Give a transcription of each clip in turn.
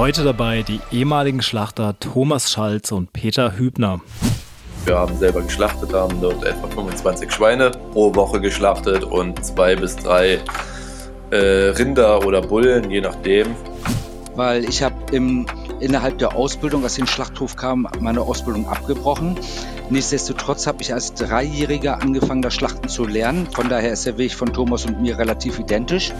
Heute dabei die ehemaligen Schlachter Thomas Schalz und Peter Hübner. Wir haben selber geschlachtet, haben dort etwa 25 Schweine pro Woche geschlachtet und zwei bis drei äh, Rinder oder Bullen, je nachdem. Weil ich habe innerhalb der Ausbildung, als ich in den Schlachthof kam, meine Ausbildung abgebrochen. Nichtsdestotrotz habe ich als Dreijähriger angefangen, das Schlachten zu lernen. Von daher ist der Weg von Thomas und mir relativ identisch.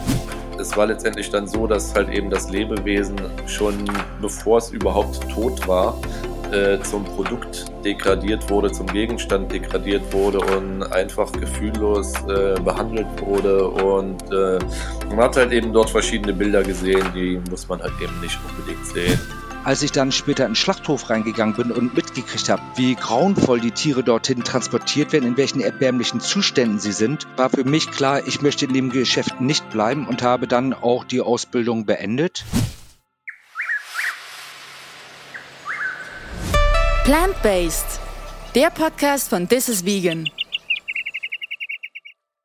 Es war letztendlich dann so, dass halt eben das Lebewesen schon bevor es überhaupt tot war, äh, zum Produkt degradiert wurde, zum Gegenstand degradiert wurde und einfach gefühllos äh, behandelt wurde. Und äh, man hat halt eben dort verschiedene Bilder gesehen, die muss man halt eben nicht unbedingt sehen. Als ich dann später in den Schlachthof reingegangen bin und mitgekriegt habe, wie grauenvoll die Tiere dorthin transportiert werden, in welchen erbärmlichen Zuständen sie sind, war für mich klar, ich möchte in dem Geschäft nicht bleiben und habe dann auch die Ausbildung beendet. Plant-Based, der Podcast von This is Vegan.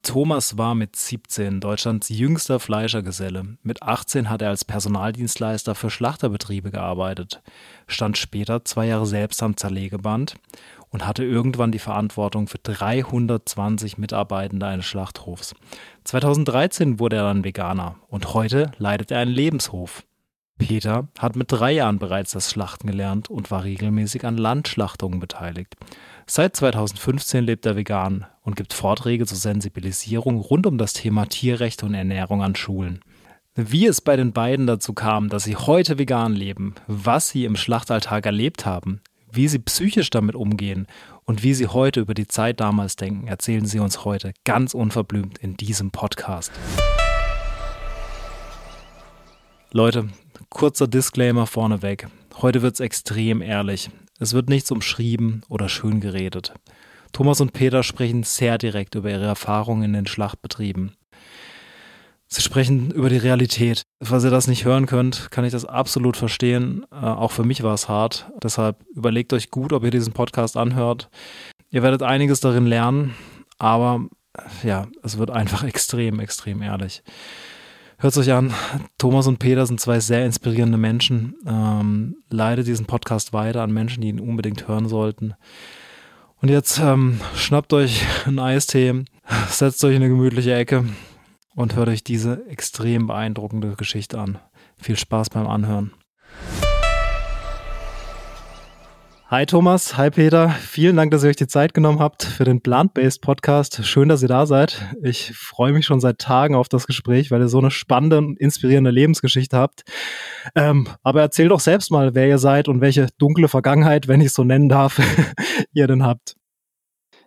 Thomas war mit 17 Deutschlands jüngster Fleischergeselle. Mit 18 hat er als Personaldienstleister für Schlachterbetriebe gearbeitet, stand später zwei Jahre selbst am Zerlegeband und hatte irgendwann die Verantwortung für 320 Mitarbeitende eines Schlachthofs. 2013 wurde er dann Veganer und heute leitet er einen Lebenshof. Peter hat mit drei Jahren bereits das Schlachten gelernt und war regelmäßig an Landschlachtungen beteiligt. Seit 2015 lebt er vegan und gibt Vorträge zur Sensibilisierung rund um das Thema Tierrechte und Ernährung an Schulen. Wie es bei den beiden dazu kam, dass sie heute vegan leben, was sie im Schlachtalltag erlebt haben, wie sie psychisch damit umgehen und wie sie heute über die Zeit damals denken, erzählen sie uns heute ganz unverblümt in diesem Podcast. Leute, kurzer Disclaimer vorneweg. Heute wird's extrem ehrlich. Es wird nichts umschrieben oder schön geredet. Thomas und Peter sprechen sehr direkt über ihre Erfahrungen in den Schlachtbetrieben. Sie sprechen über die Realität. Falls ihr das nicht hören könnt, kann ich das absolut verstehen. Äh, auch für mich war es hart. Deshalb überlegt euch gut, ob ihr diesen Podcast anhört. Ihr werdet einiges darin lernen, aber ja, es wird einfach extrem, extrem ehrlich. Hört euch an. Thomas und Peter sind zwei sehr inspirierende Menschen. Ähm, leitet diesen Podcast weiter an Menschen, die ihn unbedingt hören sollten. Und jetzt ähm, schnappt euch einen Eistee, setzt euch in eine gemütliche Ecke und hört euch diese extrem beeindruckende Geschichte an. Viel Spaß beim Anhören. Hi Thomas, hi Peter. Vielen Dank, dass ihr euch die Zeit genommen habt für den Plant-Based Podcast. Schön, dass ihr da seid. Ich freue mich schon seit Tagen auf das Gespräch, weil ihr so eine spannende und inspirierende Lebensgeschichte habt. Ähm, aber erzählt doch selbst mal, wer ihr seid und welche dunkle Vergangenheit, wenn ich es so nennen darf, ihr denn habt.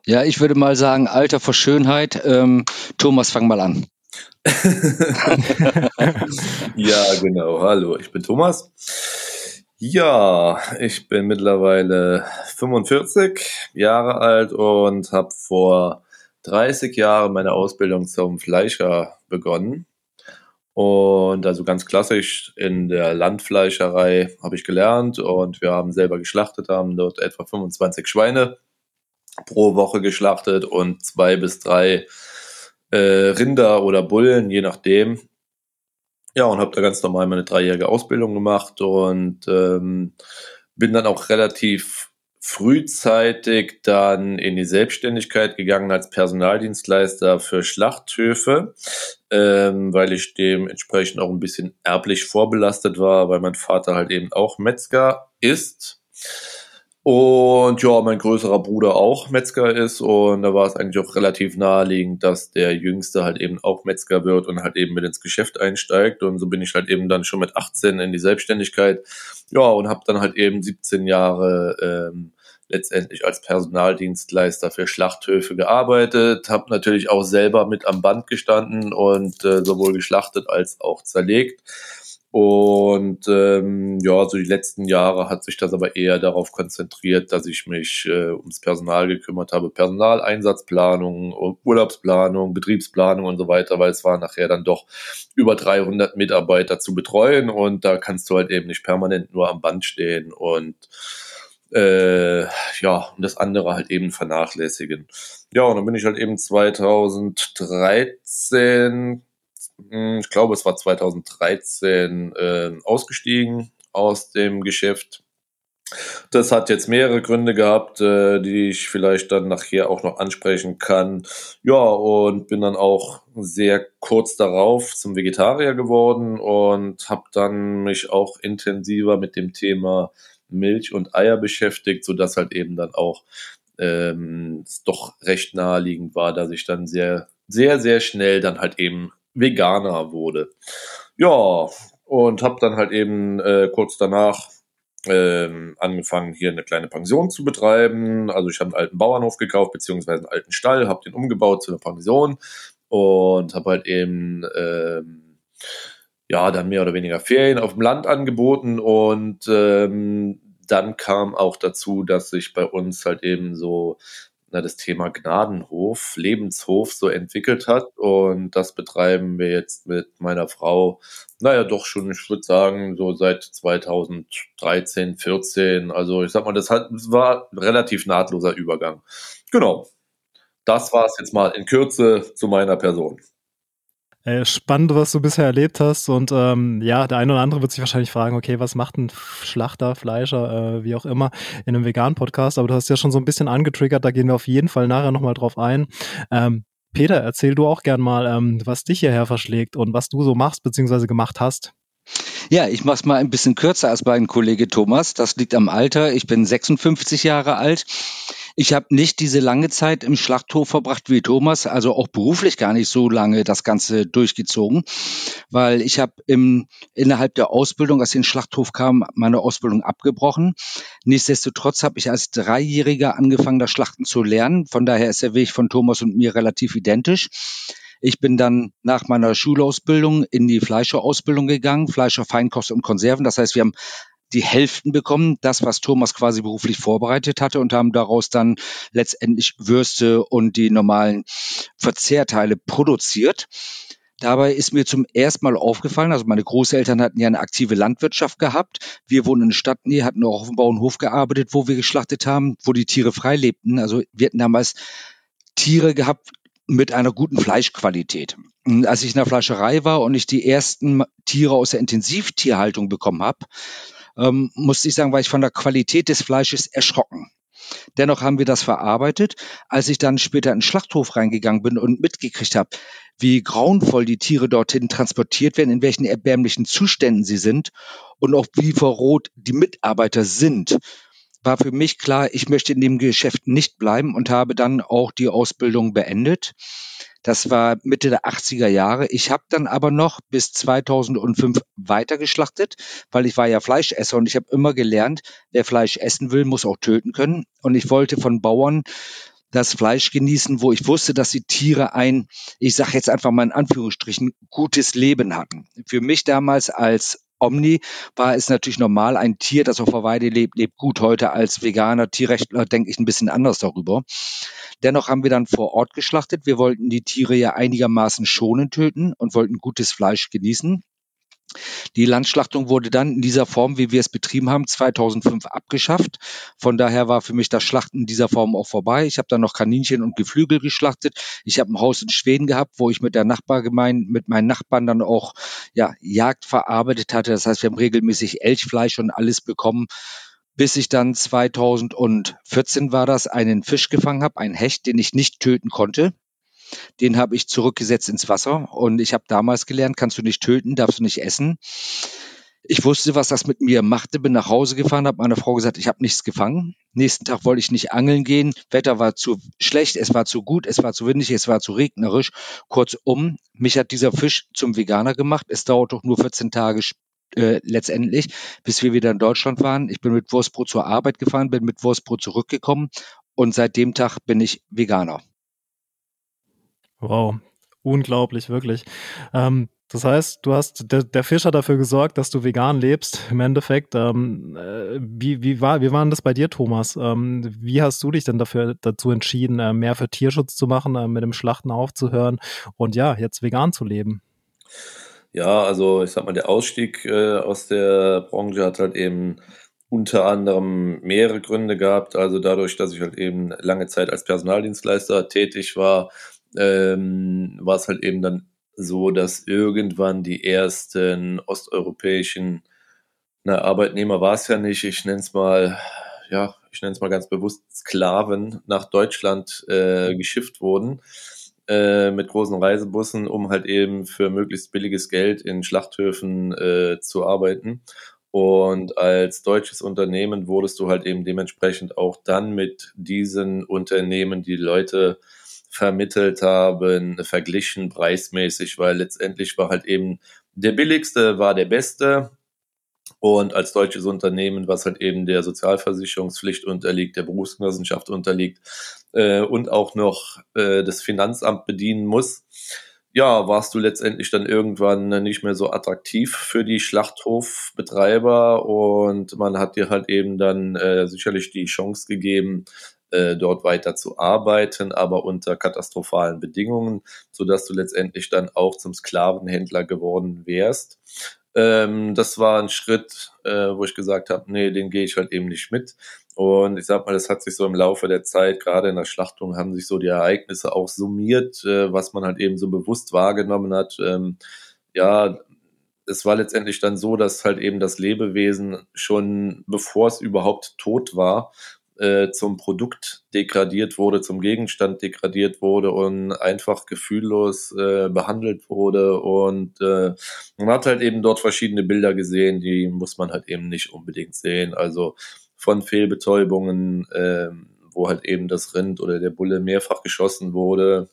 Ja, ich würde mal sagen, Alter vor Schönheit. Ähm, Thomas, fang mal an. ja, genau. Hallo, ich bin Thomas. Ja, ich bin mittlerweile 45 Jahre alt und habe vor 30 Jahren meine Ausbildung zum Fleischer begonnen. Und also ganz klassisch in der Landfleischerei habe ich gelernt und wir haben selber geschlachtet, haben dort etwa 25 Schweine pro Woche geschlachtet und zwei bis drei äh, Rinder oder Bullen, je nachdem. Ja, und habe da ganz normal meine dreijährige Ausbildung gemacht und ähm, bin dann auch relativ frühzeitig dann in die Selbstständigkeit gegangen als Personaldienstleister für Schlachthöfe, ähm, weil ich dementsprechend auch ein bisschen erblich vorbelastet war, weil mein Vater halt eben auch Metzger ist. Und ja, mein größerer Bruder auch Metzger ist. Und da war es eigentlich auch relativ naheliegend, dass der Jüngste halt eben auch Metzger wird und halt eben mit ins Geschäft einsteigt. Und so bin ich halt eben dann schon mit 18 in die Selbstständigkeit, ja und habe dann halt eben 17 Jahre ähm, letztendlich als Personaldienstleister für Schlachthöfe gearbeitet, habe natürlich auch selber mit am Band gestanden und äh, sowohl geschlachtet als auch zerlegt und ähm, ja, so die letzten Jahre hat sich das aber eher darauf konzentriert, dass ich mich äh, ums Personal gekümmert habe. Personaleinsatzplanung, Urlaubsplanung, Betriebsplanung und so weiter, weil es waren nachher dann doch über 300 Mitarbeiter zu betreuen und da kannst du halt eben nicht permanent nur am Band stehen und äh, ja, und das andere halt eben vernachlässigen. Ja, und dann bin ich halt eben 2013 hm, ich glaube, es war 2013 äh, ausgestiegen aus dem Geschäft. Das hat jetzt mehrere Gründe gehabt, äh, die ich vielleicht dann nachher auch noch ansprechen kann. Ja, und bin dann auch sehr kurz darauf zum Vegetarier geworden und habe dann mich auch intensiver mit dem Thema Milch und Eier beschäftigt, sodass halt eben dann auch ähm, es doch recht naheliegend war, dass ich dann sehr, sehr, sehr schnell dann halt eben Veganer wurde. Ja, und habe dann halt eben äh, kurz danach ähm, angefangen, hier eine kleine Pension zu betreiben. Also ich habe einen alten Bauernhof gekauft, beziehungsweise einen alten Stall, habe den umgebaut zu einer Pension und habe halt eben ähm, ja dann mehr oder weniger Ferien auf dem Land angeboten und ähm, dann kam auch dazu, dass sich bei uns halt eben so na, das Thema Gnadenhof, Lebenshof so entwickelt hat. Und das betreiben wir jetzt mit meiner Frau, naja, doch schon, ich würde sagen, so seit 2013, 14. Also ich sag mal, das, hat, das war relativ nahtloser Übergang. Genau. Das war es jetzt mal in Kürze zu meiner Person. Äh, spannend, was du bisher erlebt hast. Und ähm, ja, der eine oder andere wird sich wahrscheinlich fragen, okay, was macht ein Schlachter, Fleischer, äh, wie auch immer, in einem veganen Podcast? Aber du hast ja schon so ein bisschen angetriggert, da gehen wir auf jeden Fall nachher nochmal drauf ein. Ähm, Peter, erzähl du auch gern mal, ähm, was dich hierher verschlägt und was du so machst bzw. gemacht hast. Ja, ich mache es mal ein bisschen kürzer als mein Kollege Thomas. Das liegt am Alter. Ich bin 56 Jahre alt. Ich habe nicht diese lange Zeit im Schlachthof verbracht wie Thomas, also auch beruflich gar nicht so lange das Ganze durchgezogen, weil ich habe im, innerhalb der Ausbildung, als ich in den Schlachthof kam, meine Ausbildung abgebrochen. Nichtsdestotrotz habe ich als Dreijähriger angefangen, das Schlachten zu lernen. Von daher ist der Weg von Thomas und mir relativ identisch. Ich bin dann nach meiner Schulausbildung in die Fleischerausbildung gegangen, Fleischer, Feinkost und Konserven. Das heißt, wir haben die Hälften bekommen, das, was Thomas quasi beruflich vorbereitet hatte und haben daraus dann letztendlich Würste und die normalen Verzehrteile produziert. Dabei ist mir zum ersten Mal aufgefallen, also meine Großeltern hatten ja eine aktive Landwirtschaft gehabt. Wir wohnen in der Stadt, nee, hatten auch auf dem Bauernhof gearbeitet, wo wir geschlachtet haben, wo die Tiere frei lebten. Also wir hatten damals Tiere gehabt mit einer guten Fleischqualität. Und als ich in der Fleischerei war und ich die ersten Tiere aus der Intensivtierhaltung bekommen habe, ähm, musste ich sagen, war ich von der Qualität des Fleisches erschrocken. Dennoch haben wir das verarbeitet. Als ich dann später in den Schlachthof reingegangen bin und mitgekriegt habe, wie grauenvoll die Tiere dorthin transportiert werden, in welchen erbärmlichen Zuständen sie sind und auch wie verrot die Mitarbeiter sind, war für mich klar, ich möchte in dem Geschäft nicht bleiben und habe dann auch die Ausbildung beendet. Das war Mitte der 80er Jahre. Ich habe dann aber noch bis 2005 weitergeschlachtet, weil ich war ja Fleischesser und ich habe immer gelernt, wer Fleisch essen will, muss auch töten können. Und ich wollte von Bauern das Fleisch genießen, wo ich wusste, dass die Tiere ein, ich sage jetzt einfach mal in Anführungsstrichen, gutes Leben hatten. Für mich damals als Omni war es natürlich normal, ein Tier, das auf Weide lebt, lebt gut. Heute als veganer Tierrechtler denke ich ein bisschen anders darüber. Dennoch haben wir dann vor Ort geschlachtet. Wir wollten die Tiere ja einigermaßen schonend töten und wollten gutes Fleisch genießen. Die Landschlachtung wurde dann in dieser Form, wie wir es betrieben haben, 2005 abgeschafft. Von daher war für mich das Schlachten in dieser Form auch vorbei. Ich habe dann noch Kaninchen und Geflügel geschlachtet. Ich habe ein Haus in Schweden gehabt, wo ich mit der Nachbargemeinde, mit meinen Nachbarn dann auch ja, Jagd verarbeitet hatte. Das heißt, wir haben regelmäßig Elchfleisch und alles bekommen bis ich dann 2014 war das, einen Fisch gefangen habe, einen Hecht, den ich nicht töten konnte. Den habe ich zurückgesetzt ins Wasser und ich habe damals gelernt, kannst du nicht töten, darfst du nicht essen. Ich wusste, was das mit mir machte, bin nach Hause gefahren, habe meiner Frau gesagt, ich habe nichts gefangen. Nächsten Tag wollte ich nicht angeln gehen. Wetter war zu schlecht, es war zu gut, es war zu windig, es war zu regnerisch. Kurzum, mich hat dieser Fisch zum Veganer gemacht. Es dauert doch nur 14 Tage äh, letztendlich, bis wir wieder in Deutschland waren. Ich bin mit Wurstbrot zur Arbeit gefahren, bin mit Wurstbrot zurückgekommen und seit dem Tag bin ich Veganer. Wow, unglaublich, wirklich. Ähm, das heißt, du hast, der, der Fisch hat dafür gesorgt, dass du vegan lebst, im Endeffekt. Ähm, äh, wie, wie, war, wie war denn das bei dir, Thomas? Ähm, wie hast du dich denn dafür, dazu entschieden, äh, mehr für Tierschutz zu machen, äh, mit dem Schlachten aufzuhören und ja, jetzt vegan zu leben? Ja, also ich sag mal, der Ausstieg äh, aus der Branche hat halt eben unter anderem mehrere Gründe gehabt. Also dadurch, dass ich halt eben lange Zeit als Personaldienstleister tätig war, ähm, war es halt eben dann so, dass irgendwann die ersten osteuropäischen na, Arbeitnehmer war es ja nicht. Ich nenne es mal, ja, ich nenne es mal ganz bewusst Sklaven nach Deutschland äh, geschifft wurden äh, mit großen Reisebussen, um halt eben für möglichst billiges Geld in Schlachthöfen äh, zu arbeiten. Und als deutsches Unternehmen wurdest du halt eben dementsprechend auch dann mit diesen Unternehmen, die Leute vermittelt haben, verglichen preismäßig, weil letztendlich war halt eben der billigste war der beste. Und als deutsches Unternehmen, was halt eben der Sozialversicherungspflicht unterliegt, der Berufsgenossenschaft unterliegt äh, und auch noch äh, das Finanzamt bedienen muss, ja, warst du letztendlich dann irgendwann nicht mehr so attraktiv für die Schlachthofbetreiber und man hat dir halt eben dann äh, sicherlich die Chance gegeben, äh, dort weiter zu arbeiten, aber unter katastrophalen Bedingungen, so dass du letztendlich dann auch zum Sklavenhändler geworden wärst. Ähm, das war ein Schritt, äh, wo ich gesagt habe, nee, den gehe ich halt eben nicht mit. Und ich sag mal, das hat sich so im Laufe der Zeit, gerade in der Schlachtung, haben sich so die Ereignisse auch summiert, äh, was man halt eben so bewusst wahrgenommen hat. Ähm, ja, es war letztendlich dann so, dass halt eben das Lebewesen schon bevor es überhaupt tot war, äh, zum Produkt degradiert wurde, zum Gegenstand degradiert wurde und einfach gefühllos äh, behandelt wurde. Und äh, man hat halt eben dort verschiedene Bilder gesehen, die muss man halt eben nicht unbedingt sehen. Also von Fehlbetäubungen, äh, wo halt eben das Rind oder der Bulle mehrfach geschossen wurde,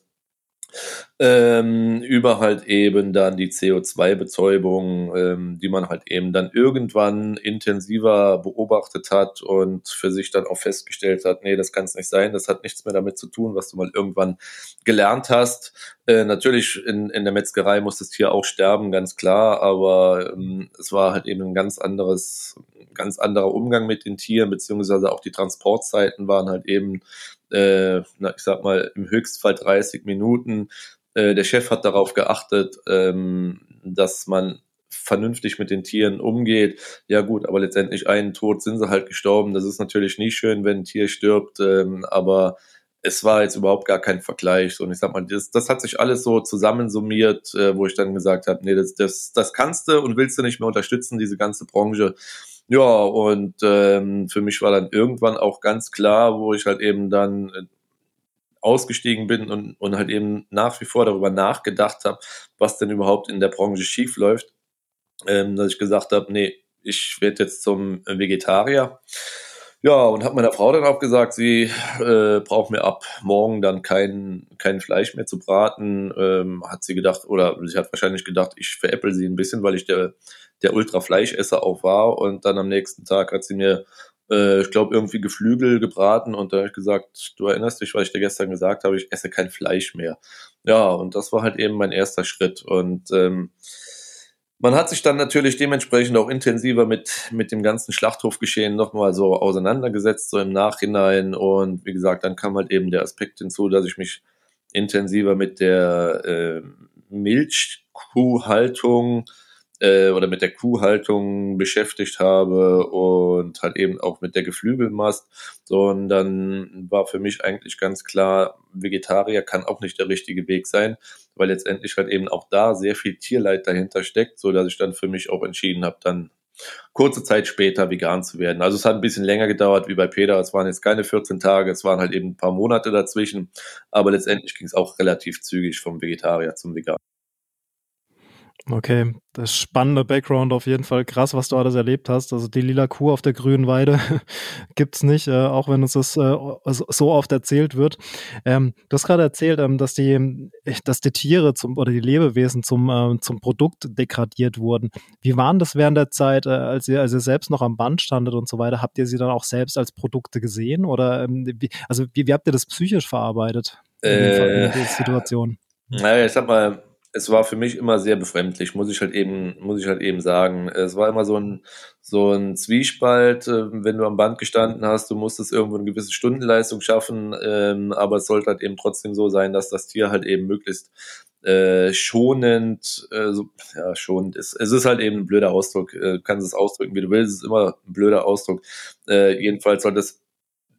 ähm, über halt eben dann die CO2-Betäubung, ähm, die man halt eben dann irgendwann intensiver beobachtet hat und für sich dann auch festgestellt hat, nee, das kann es nicht sein, das hat nichts mehr damit zu tun, was du mal irgendwann gelernt hast. Äh, natürlich in, in der Metzgerei muss das Tier auch sterben, ganz klar, aber ähm, es war halt eben ein ganz anderes, ganz anderer Umgang mit den Tieren, beziehungsweise auch die Transportzeiten waren halt eben äh, na, ich sag mal, im Höchstfall 30 Minuten. Äh, der Chef hat darauf geachtet, ähm, dass man vernünftig mit den Tieren umgeht. Ja gut, aber letztendlich einen Tod sind sie halt gestorben. Das ist natürlich nie schön, wenn ein Tier stirbt, ähm, aber es war jetzt überhaupt gar kein Vergleich. Und ich sag mal, das, das hat sich alles so zusammensummiert, äh, wo ich dann gesagt habe, nee, das, das, das kannst du und willst du nicht mehr unterstützen, diese ganze Branche. Ja, und ähm, für mich war dann irgendwann auch ganz klar, wo ich halt eben dann äh, ausgestiegen bin und, und halt eben nach wie vor darüber nachgedacht habe, was denn überhaupt in der Branche schief läuft, ähm, dass ich gesagt habe, nee, ich werde jetzt zum Vegetarier. Ja, und habe meiner Frau dann auch gesagt, sie äh, braucht mir ab morgen dann kein, kein Fleisch mehr zu braten. Ähm, hat sie gedacht, oder sie hat wahrscheinlich gedacht, ich veräpple sie ein bisschen, weil ich der der Ultra-Fleischesser auch war. Und dann am nächsten Tag hat sie mir, äh, ich glaube, irgendwie Geflügel gebraten und da habe ich gesagt, du erinnerst dich, was ich dir gestern gesagt habe, ich esse kein Fleisch mehr. Ja, und das war halt eben mein erster Schritt. Und ähm, man hat sich dann natürlich dementsprechend auch intensiver mit, mit dem ganzen Schlachthofgeschehen nochmal so auseinandergesetzt, so im Nachhinein. Und wie gesagt, dann kam halt eben der Aspekt hinzu, dass ich mich intensiver mit der äh, Milchkuhhaltung äh, oder mit der Kuhhaltung beschäftigt habe und halt eben auch mit der Geflügelmast. So, und dann war für mich eigentlich ganz klar, Vegetarier kann auch nicht der richtige Weg sein, weil letztendlich halt eben auch da sehr viel Tierleid dahinter steckt, so dass ich dann für mich auch entschieden habe, dann kurze Zeit später vegan zu werden. Also es hat ein bisschen länger gedauert wie bei Peter. Es waren jetzt keine 14 Tage, es waren halt eben ein paar Monate dazwischen. Aber letztendlich ging es auch relativ zügig vom Vegetarier zum Vegan. Okay, das spannende Background auf jeden Fall. Krass, was du alles erlebt hast. Also die lila Kuh auf der grünen Weide gibt's nicht, äh, auch wenn uns das äh, so oft erzählt wird. Ähm, du hast gerade erzählt, ähm, dass die, dass die Tiere zum oder die Lebewesen zum äh, zum Produkt degradiert wurden. Wie waren das während der Zeit, äh, als ihr als ihr selbst noch am Band standet und so weiter? Habt ihr sie dann auch selbst als Produkte gesehen oder ähm, wie, also wie, wie habt ihr das psychisch verarbeitet in, äh, in der Situation? Naja, ich sag mal es war für mich immer sehr befremdlich, muss ich halt eben, muss ich halt eben sagen. Es war immer so ein, so ein Zwiespalt, äh, wenn du am Band gestanden hast, du musstest irgendwo eine gewisse Stundenleistung schaffen, ähm, aber es sollte halt eben trotzdem so sein, dass das Tier halt eben möglichst äh, schonend, äh, ja, schonend ist. Es ist halt eben ein blöder Ausdruck, äh, kannst es ausdrücken, wie du willst, es ist immer ein blöder Ausdruck. Äh, jedenfalls soll das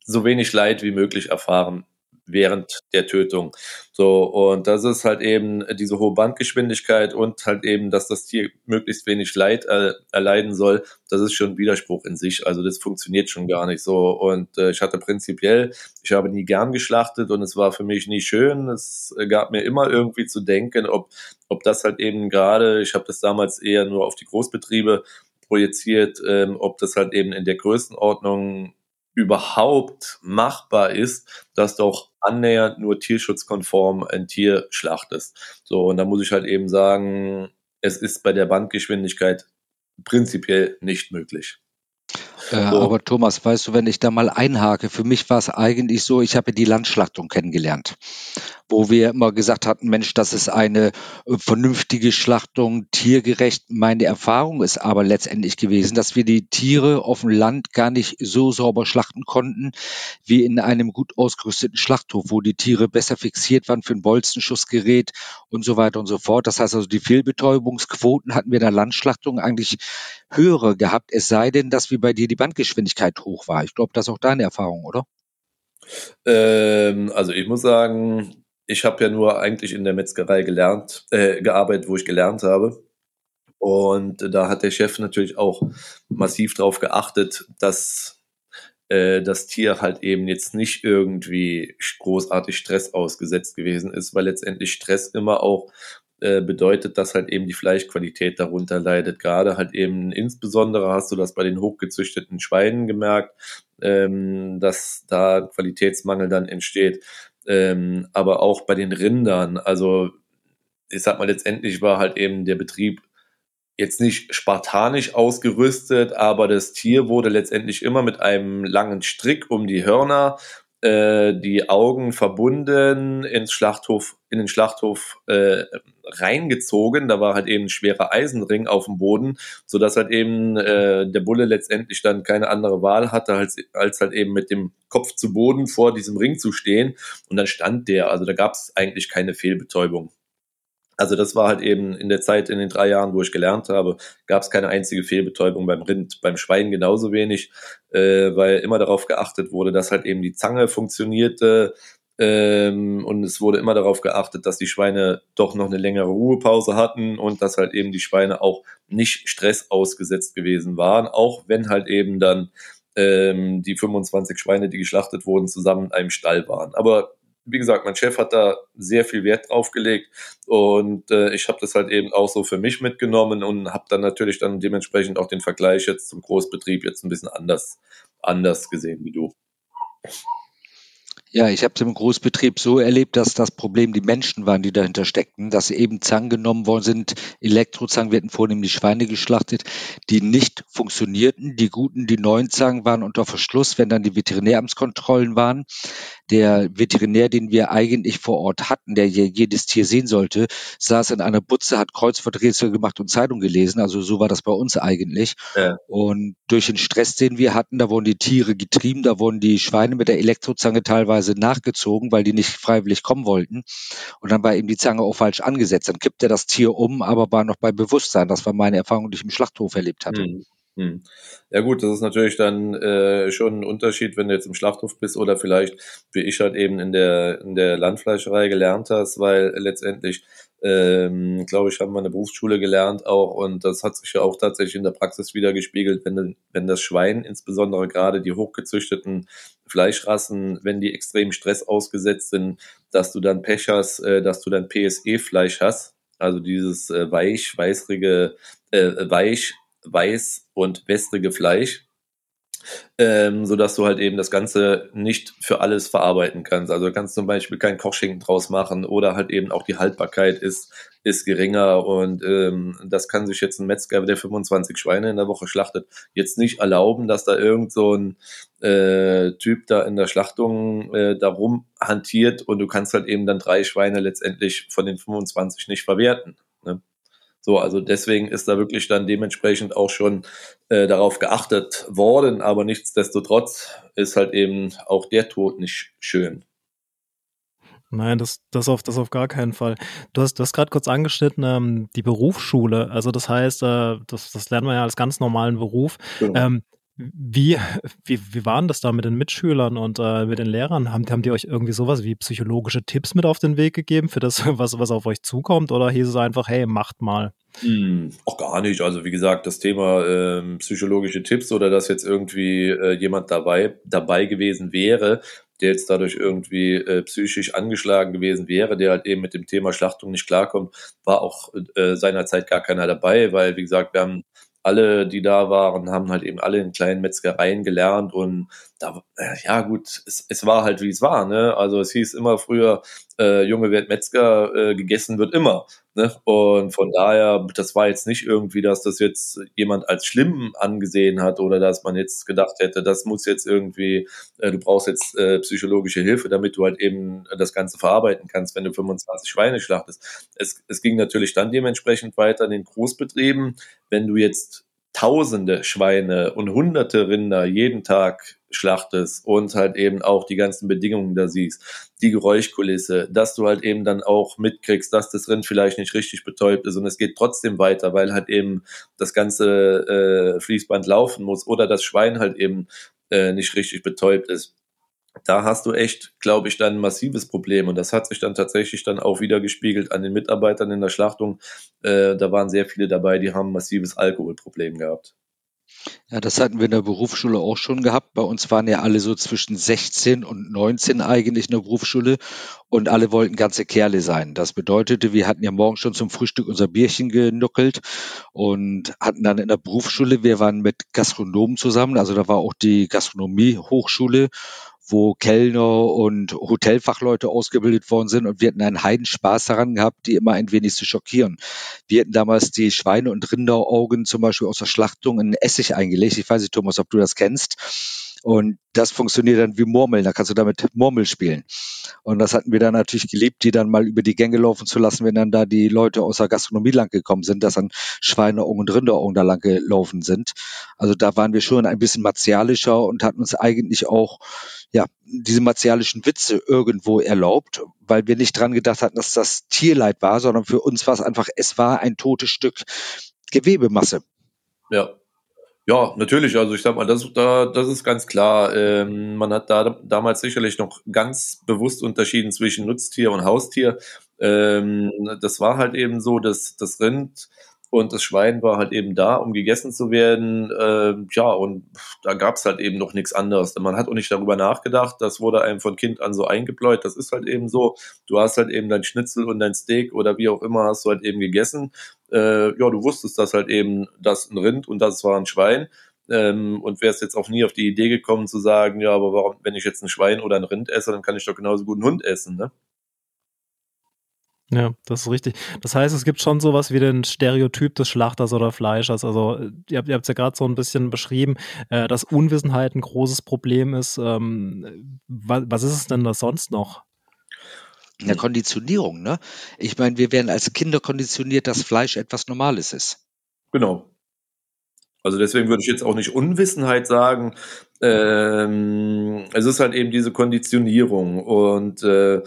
so wenig Leid wie möglich erfahren während der Tötung. So, und das ist halt eben diese hohe Bandgeschwindigkeit und halt eben, dass das Tier möglichst wenig Leid äh, erleiden soll, das ist schon ein Widerspruch in sich. Also das funktioniert schon gar nicht so. Und äh, ich hatte prinzipiell, ich habe nie gern geschlachtet und es war für mich nie schön. Es gab mir immer irgendwie zu denken, ob, ob das halt eben gerade, ich habe das damals eher nur auf die Großbetriebe projiziert, ähm, ob das halt eben in der Größenordnung überhaupt machbar ist, dass du auch annähernd nur tierschutzkonform ein Tier schlachtest. So, und da muss ich halt eben sagen, es ist bei der Bandgeschwindigkeit prinzipiell nicht möglich. Äh, so. Aber Thomas, weißt du, wenn ich da mal einhake, für mich war es eigentlich so, ich habe die Landschlachtung kennengelernt wo wir immer gesagt hatten, Mensch, das ist eine äh, vernünftige Schlachtung, tiergerecht. Meine Erfahrung ist aber letztendlich gewesen, dass wir die Tiere auf dem Land gar nicht so sauber schlachten konnten, wie in einem gut ausgerüsteten Schlachthof, wo die Tiere besser fixiert waren für ein Bolzenschussgerät und so weiter und so fort. Das heißt also, die Fehlbetäubungsquoten hatten wir in der Landschlachtung eigentlich höhere gehabt, es sei denn, dass wie bei dir die Bandgeschwindigkeit hoch war. Ich glaube, das ist auch deine Erfahrung, oder? Ähm, also ich muss sagen, ich habe ja nur eigentlich in der Metzgerei gelernt, äh, gearbeitet, wo ich gelernt habe. Und da hat der Chef natürlich auch massiv darauf geachtet, dass äh, das Tier halt eben jetzt nicht irgendwie großartig Stress ausgesetzt gewesen ist, weil letztendlich Stress immer auch äh, bedeutet, dass halt eben die Fleischqualität darunter leidet. Gerade halt eben insbesondere hast du das bei den hochgezüchteten Schweinen gemerkt, ähm, dass da Qualitätsmangel dann entsteht ähm, aber auch bei den Rindern. Also ich sag mal, letztendlich war halt eben der Betrieb jetzt nicht spartanisch ausgerüstet, aber das Tier wurde letztendlich immer mit einem langen Strick um die Hörner äh, die Augen verbunden ins Schlachthof, in den Schlachthof äh, reingezogen. Da war halt eben ein schwerer Eisenring auf dem Boden, so dass halt eben äh, der Bulle letztendlich dann keine andere Wahl hatte, als, als halt eben mit dem Kopf zu Boden vor diesem Ring zu stehen. Und dann stand der. Also da gab es eigentlich keine Fehlbetäubung. Also das war halt eben in der Zeit, in den drei Jahren, wo ich gelernt habe, gab es keine einzige Fehlbetäubung beim Rind, beim Schwein genauso wenig, äh, weil immer darauf geachtet wurde, dass halt eben die Zange funktionierte ähm, und es wurde immer darauf geachtet, dass die Schweine doch noch eine längere Ruhepause hatten und dass halt eben die Schweine auch nicht Stress ausgesetzt gewesen waren, auch wenn halt eben dann ähm, die 25 Schweine, die geschlachtet wurden, zusammen in einem Stall waren. Aber wie gesagt, mein Chef hat da sehr viel Wert drauf gelegt und äh, ich habe das halt eben auch so für mich mitgenommen und habe dann natürlich dann dementsprechend auch den Vergleich jetzt zum Großbetrieb jetzt ein bisschen anders, anders gesehen wie du. Ja, ich habe es im Großbetrieb so erlebt, dass das Problem die Menschen waren, die dahinter steckten, dass eben Zangen genommen worden sind. Elektrozangen werden vornehmlich Schweine geschlachtet, die nicht funktionierten. Die guten, die neuen Zangen waren unter Verschluss, wenn dann die Veterinäramtskontrollen waren. Der Veterinär, den wir eigentlich vor Ort hatten, der jedes Tier sehen sollte, saß in einer Butze, hat Kreuzworträtsel gemacht und Zeitung gelesen. Also so war das bei uns eigentlich. Ja. Und durch den Stress, den wir hatten, da wurden die Tiere getrieben, da wurden die Schweine mit der Elektrozange teilweise nachgezogen, weil die nicht freiwillig kommen wollten. Und dann war eben die Zange auch falsch angesetzt. Dann kippte das Tier um, aber war noch bei Bewusstsein. Das war meine Erfahrung, die ich im Schlachthof erlebt hatte. Mhm. Hm. Ja gut, das ist natürlich dann äh, schon ein Unterschied, wenn du jetzt im Schlachthof bist oder vielleicht, wie ich halt eben in der, in der Landfleischerei gelernt hast, weil letztendlich, ähm, glaube ich, haben wir eine Berufsschule gelernt auch und das hat sich ja auch tatsächlich in der Praxis wieder gespiegelt, wenn, wenn das Schwein, insbesondere gerade die hochgezüchteten Fleischrassen, wenn die extrem Stress ausgesetzt sind, dass du dann Pech hast, äh, dass du dann PSE-Fleisch hast, also dieses äh, weich, weißrige, äh, weich, weiß und wässrige Fleisch, ähm, so dass du halt eben das Ganze nicht für alles verarbeiten kannst. Also du kannst zum Beispiel keinen Kochschinken draus machen oder halt eben auch die Haltbarkeit ist, ist geringer und ähm, das kann sich jetzt ein Metzger, der 25 Schweine in der Woche schlachtet, jetzt nicht erlauben, dass da irgend so ein äh, Typ da in der Schlachtung äh, darum hantiert und du kannst halt eben dann drei Schweine letztendlich von den 25 nicht verwerten. Ne? So, also deswegen ist da wirklich dann dementsprechend auch schon äh, darauf geachtet worden, aber nichtsdestotrotz ist halt eben auch der Tod nicht schön. Nein, das, das, auf, das auf gar keinen Fall. Du hast, du hast gerade kurz angeschnitten, ähm, die Berufsschule. Also das heißt, äh, das, das lernen wir ja als ganz normalen Beruf. Genau. Ähm, Wie, wie, wie waren das da mit den Mitschülern und äh, mit den Lehrern? Haben, haben die euch irgendwie sowas wie psychologische Tipps mit auf den Weg gegeben für das, was, was auf euch zukommt? Oder hieß es einfach, hey, macht mal? Hm, auch gar nicht. Also wie gesagt, das Thema ähm, psychologische Tipps oder dass jetzt irgendwie äh, jemand dabei, dabei gewesen wäre, der jetzt dadurch irgendwie äh, psychisch angeschlagen gewesen wäre, der halt eben mit dem Thema Schlachtung nicht klarkommt, war auch äh, seinerzeit gar keiner dabei, weil wie gesagt, wir haben alle, die da waren, haben halt eben alle in kleinen Metzgereien gelernt und da, äh, ja gut, es, es war halt wie es war, ne? Also es hieß immer früher, äh, Junge wird Metzger, äh, gegessen wird immer. Ne? Und von daher, das war jetzt nicht irgendwie, dass das jetzt jemand als schlimm angesehen hat oder dass man jetzt gedacht hätte, das muss jetzt irgendwie, äh, du brauchst jetzt äh, psychologische Hilfe, damit du halt eben das Ganze verarbeiten kannst, wenn du 25 Schweine schlachtest. Es, es ging natürlich dann dementsprechend weiter in den Großbetrieben. Wenn du jetzt Tausende Schweine und Hunderte Rinder jeden Tag schlachtest und halt eben auch die ganzen Bedingungen da siehst, die Geräuschkulisse, dass du halt eben dann auch mitkriegst, dass das Rind vielleicht nicht richtig betäubt ist und es geht trotzdem weiter, weil halt eben das ganze äh, Fließband laufen muss oder das Schwein halt eben äh, nicht richtig betäubt ist. Da hast du echt, glaube ich, dann ein massives Problem. Und das hat sich dann tatsächlich dann auch wieder gespiegelt an den Mitarbeitern in der Schlachtung. Äh, da waren sehr viele dabei, die haben ein massives Alkoholproblem gehabt. Ja, das hatten wir in der Berufsschule auch schon gehabt. Bei uns waren ja alle so zwischen 16 und 19 eigentlich in der Berufsschule und alle wollten ganze Kerle sein. Das bedeutete, wir hatten ja morgen schon zum Frühstück unser Bierchen genuckelt und hatten dann in der Berufsschule, wir waren mit Gastronomen zusammen, also da war auch die Gastronomie-Hochschule wo Kellner und Hotelfachleute ausgebildet worden sind und wir hatten einen Heidenspaß daran gehabt, die immer ein wenig zu schockieren. Wir hatten damals die Schweine- und Rinderaugen zum Beispiel aus der Schlachtung in Essig eingelegt. Ich weiß nicht, Thomas, ob du das kennst. Und das funktioniert dann wie Murmeln. Da kannst du damit Murmel spielen. Und das hatten wir dann natürlich geliebt, die dann mal über die Gänge laufen zu lassen, wenn dann da die Leute aus der Gastronomie lang gekommen sind, dass dann Schweineaugen und Rinderaugen da lang gelaufen sind. Also da waren wir schon ein bisschen martialischer und hatten uns eigentlich auch, ja, diese martialischen Witze irgendwo erlaubt, weil wir nicht dran gedacht hatten, dass das Tierleid war, sondern für uns war es einfach, es war ein totes Stück Gewebemasse. Ja, ja, natürlich. Also ich sag mal, das, da, das ist ganz klar. Ähm, man hat da damals sicherlich noch ganz bewusst unterschieden zwischen Nutztier und Haustier. Ähm, das war halt eben so, dass das Rind und das Schwein war halt eben da, um gegessen zu werden. Äh, ja, und da gab's halt eben noch nichts anderes. Man hat auch nicht darüber nachgedacht. Das wurde einem von Kind an so eingebläut. Das ist halt eben so. Du hast halt eben dein Schnitzel und dein Steak oder wie auch immer hast du halt eben gegessen. Äh, ja, du wusstest das halt eben, das ein Rind und das war ein Schwein. Ähm, und wärst jetzt auch nie auf die Idee gekommen zu sagen, ja, aber warum, wenn ich jetzt ein Schwein oder ein Rind esse, dann kann ich doch genauso gut einen Hund essen, ne? Ja, das ist richtig. Das heißt, es gibt schon sowas wie den Stereotyp des Schlachters oder Fleischers. Also äh, ihr habt es ja gerade so ein bisschen beschrieben, äh, dass Unwissenheit ein großes Problem ist. Ähm, was, was ist es denn da sonst noch? Ja, Konditionierung, ne? Ich meine, wir werden als Kinder konditioniert, dass Fleisch etwas Normales ist. Genau. Also deswegen würde ich jetzt auch nicht Unwissenheit sagen. Ähm, es ist halt eben diese Konditionierung und äh,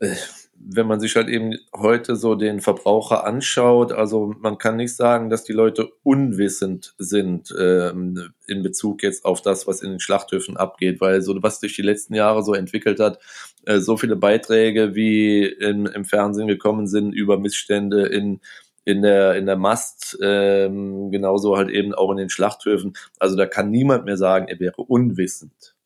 äh wenn man sich halt eben heute so den Verbraucher anschaut, also man kann nicht sagen, dass die Leute unwissend sind ähm, in Bezug jetzt auf das, was in den Schlachthöfen abgeht, weil so was sich die letzten Jahre so entwickelt hat, äh, so viele Beiträge wie im, im Fernsehen gekommen sind über Missstände in in der in der Mast, ähm, genauso halt eben auch in den Schlachthöfen. Also da kann niemand mehr sagen, er wäre unwissend.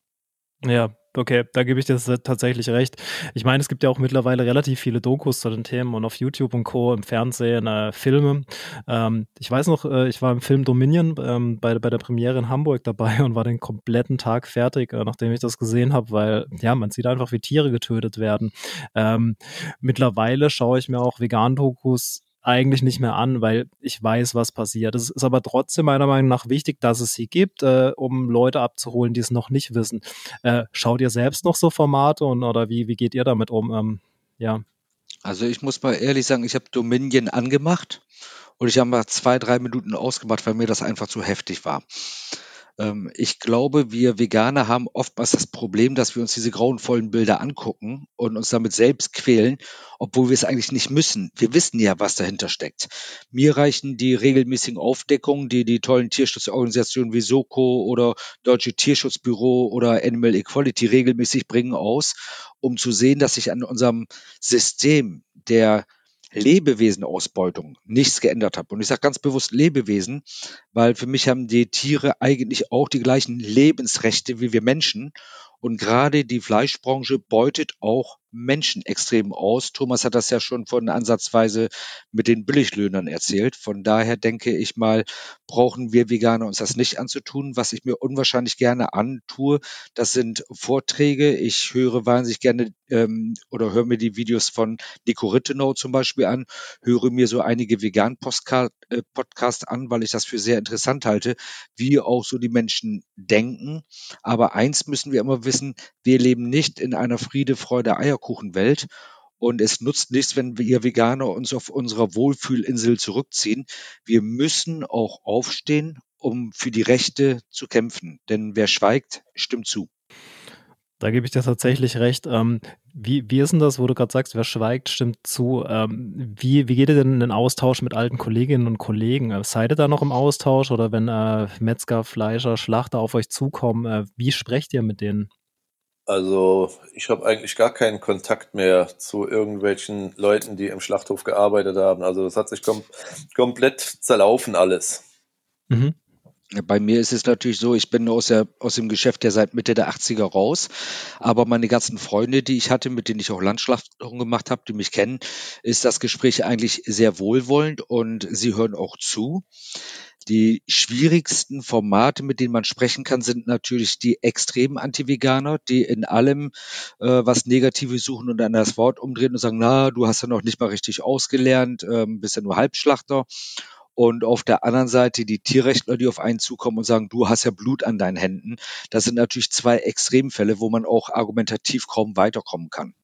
Ja, okay, da gebe ich dir tatsächlich recht. Ich meine, es gibt ja auch mittlerweile relativ viele Dokus zu den Themen und auf YouTube und Co. im Fernsehen, äh, Filme. Ähm, ich weiß noch, äh, ich war im Film Dominion ähm, bei, bei der Premiere in Hamburg dabei und war den kompletten Tag fertig, äh, nachdem ich das gesehen habe, weil ja, man sieht einfach, wie Tiere getötet werden. Ähm, mittlerweile schaue ich mir auch Vegan-Dokus eigentlich nicht mehr an, weil ich weiß, was passiert. Es ist aber trotzdem meiner Meinung nach wichtig, dass es sie gibt, äh, um Leute abzuholen, die es noch nicht wissen. Äh, schaut ihr selbst noch so Formate und oder wie, wie geht ihr damit um? Ähm, ja. Also ich muss mal ehrlich sagen, ich habe Dominion angemacht und ich habe mal zwei, drei Minuten ausgemacht, weil mir das einfach zu heftig war. Ähm, ich glaube, wir Veganer haben oftmals das Problem, dass wir uns diese grauenvollen Bilder angucken und uns damit selbst quälen, obwohl wir es eigentlich nicht müssen. Wir wissen ja, was dahinter steckt. Mir reichen die regelmäßigen Aufdeckungen, die die tollen Tierschutzorganisationen wie Soko oder Deutsche Tierschutzbüro oder Animal Equality regelmäßig bringen aus, um zu sehen, dass sich an unserem System der Lebewesenausbeutung nichts geändert habe. Und ich sage ganz bewusst Lebewesen, weil für mich haben die Tiere eigentlich auch die gleichen Lebensrechte wie wir Menschen. Und gerade die Fleischbranche beutet auch Menschen extrem aus. Thomas hat das ja schon von ansatzweise mit den Billiglöhnern erzählt. Von daher denke ich mal, brauchen wir Veganer uns das nicht anzutun. Was ich mir unwahrscheinlich gerne antue, das sind Vorträge. Ich höre wahnsinnig gerne ähm, oder höre mir die Videos von Nico Rittenau zum Beispiel an, höre mir so einige Vegan-Podcasts äh, an, weil ich das für sehr interessant halte, wie auch so die Menschen denken. Aber eins müssen wir immer wissen, wir leben nicht in einer Friede, Freude, Eierkuchenwelt. Und es nutzt nichts, wenn wir Veganer uns auf unserer Wohlfühlinsel zurückziehen. Wir müssen auch aufstehen, um für die Rechte zu kämpfen. Denn wer schweigt, stimmt zu. Da gebe ich dir tatsächlich recht. Ähm, wie, wie ist denn das, wo du gerade sagst, wer schweigt, stimmt zu? Ähm, wie, wie geht ihr denn in den Austausch mit alten Kolleginnen und Kollegen? Äh, seid ihr da noch im Austausch oder wenn äh, Metzger, Fleischer, Schlachter auf euch zukommen, äh, wie sprecht ihr mit denen? Also ich habe eigentlich gar keinen Kontakt mehr zu irgendwelchen Leuten, die im Schlachthof gearbeitet haben. Also das hat sich kom komplett zerlaufen alles. Mhm. Bei mir ist es natürlich so, ich bin aus, der, aus dem Geschäft ja seit Mitte der 80er raus, aber meine ganzen Freunde, die ich hatte, mit denen ich auch Landschlachtungen gemacht habe, die mich kennen, ist das Gespräch eigentlich sehr wohlwollend und sie hören auch zu. Die schwierigsten Formate, mit denen man sprechen kann, sind natürlich die extremen Anti-Veganer, die in allem äh, was Negatives suchen und dann das Wort umdrehen und sagen, na, du hast ja noch nicht mal richtig ausgelernt, ähm, bist ja nur Halbschlachter und auf der anderen Seite die Tierrechtler, die auf einen zukommen und sagen, du hast ja Blut an deinen Händen. Das sind natürlich zwei Extremfälle, wo man auch argumentativ kaum weiterkommen kann.